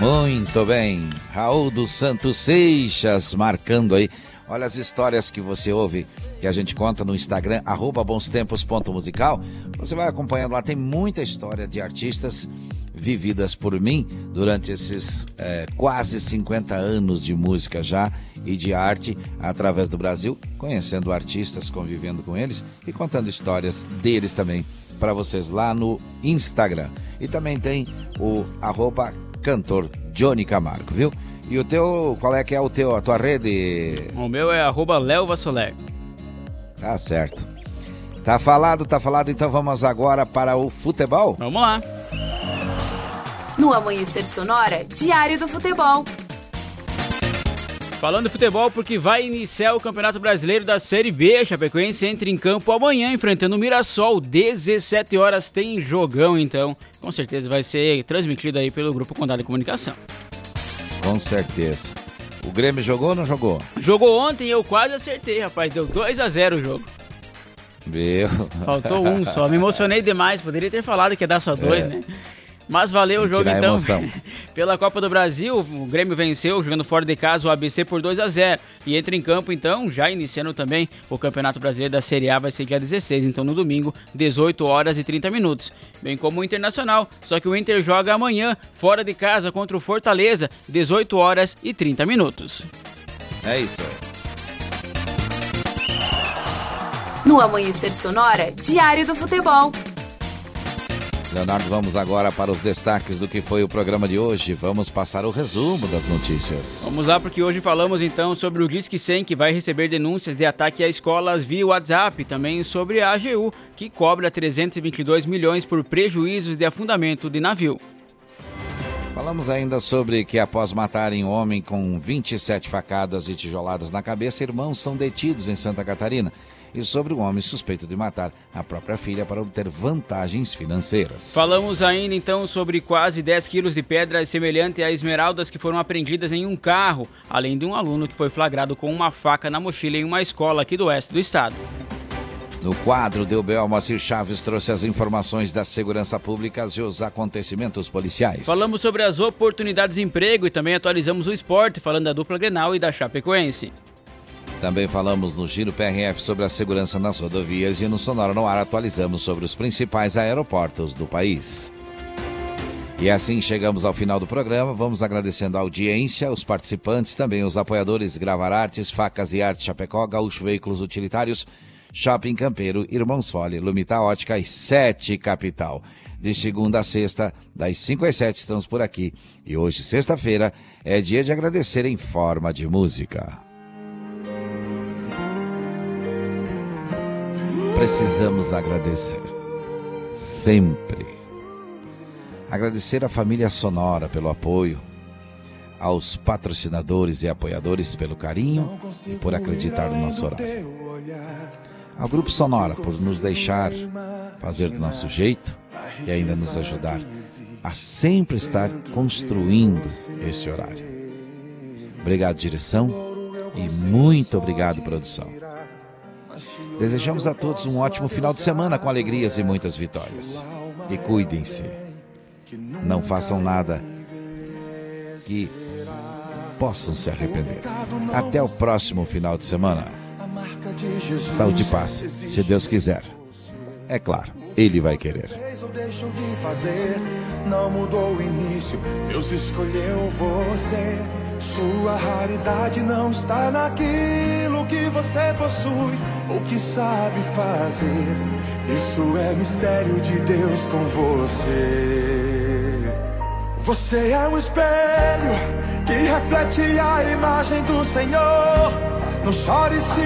Muito bem. Raul dos Santos Seixas marcando aí. Olha as histórias que você ouve, que a gente conta no Instagram, bonstempos.musical. Você vai acompanhando lá, tem muita história de artistas vividas por mim durante esses é, quase 50 anos de música já e de arte através do Brasil, conhecendo artistas, convivendo com eles e contando histórias deles também para vocês lá no Instagram. E também tem o arroba cantor Johnny Camargo, viu? E o teu, qual é que é o teu, a tua rede? O meu é arroba Léo Vassoler. Tá certo. Tá falado, tá falado, então vamos agora para o futebol? Vamos lá. No Amanhecer Sonora, Diário do Futebol. Falando de futebol, porque vai iniciar o Campeonato Brasileiro da Série B. A Chapecoense entra em campo amanhã, enfrentando o Mirassol. 17 horas tem jogão, então. Com certeza vai ser transmitido aí pelo Grupo Condado de Comunicação. Com certeza. O Grêmio jogou ou não jogou? Jogou ontem e eu quase acertei, rapaz. Deu 2 a 0 o jogo. Viu? Faltou um só. Me emocionei demais. Poderia ter falado que ia dar só dois, É. né? Mas valeu o jogo então. Pela Copa do Brasil, o Grêmio venceu jogando fora de casa o ABC por 2 a 0 e entra em campo então, já iniciando também o Campeonato Brasileiro da Série A vai ser dia 16, então no domingo, 18 horas e 30 minutos. Bem como o Internacional, só que o Inter joga amanhã fora de casa contra o Fortaleza, 18 horas e 30 minutos. É isso. No Amanhecer Sonora, Diário do Futebol. Leonardo, vamos agora para os destaques do que foi o programa de hoje. Vamos passar o resumo das notícias. Vamos lá, porque hoje falamos então sobre o Disque 100, que vai receber denúncias de ataque a escolas via WhatsApp, também sobre a AGU, que cobra 322 milhões por prejuízos de afundamento de navio. Falamos ainda sobre que após matarem um homem com 27 facadas e tijoladas na cabeça, irmãos são detidos em Santa Catarina. E sobre um homem suspeito de matar a própria filha para obter vantagens financeiras. Falamos ainda então sobre quase 10 quilos de pedras semelhante a esmeraldas que foram apreendidas em um carro, além de um aluno que foi flagrado com uma faca na mochila em uma escola aqui do oeste do estado. No quadro do BO, Moacir Chaves trouxe as informações da segurança pública e os acontecimentos policiais. Falamos sobre as oportunidades de emprego e também atualizamos o esporte, falando da dupla Grenal e da Chapecoense. Também falamos no Giro PRF sobre a segurança nas rodovias e no Sonora no Ar atualizamos sobre os principais aeroportos do país. E assim chegamos ao final do programa. Vamos agradecendo a audiência, os participantes, também os apoiadores Gravar Artes, Facas e Artes Chapecó, Gaúcho Veículos Utilitários, Shopping Campeiro, Irmãos Fole, Lumita Ótica e Sete Capital. De segunda a sexta, das 5 às 7 estamos por aqui. E hoje, sexta-feira, é dia de agradecer em forma de música. Precisamos agradecer. Sempre. Agradecer à família Sonora pelo apoio, aos patrocinadores e apoiadores pelo carinho e por acreditar no nosso horário. Ao Grupo Sonora por nos deixar fazer do nosso jeito e ainda nos ajudar a sempre estar construindo este horário. Obrigado, direção, e muito obrigado, produção. Desejamos a todos um ótimo final de semana com alegrias e muitas vitórias. E cuidem-se. Não façam nada que possam se arrepender. Até o próximo final de semana. Saúde e paz, se Deus quiser. É claro, Ele vai querer. Não mudou o início, Deus escolheu você. Sua raridade não está naquilo que você possui ou que sabe fazer. Isso é mistério de Deus com você. Você é um espelho que reflete a imagem do Senhor. Não chore se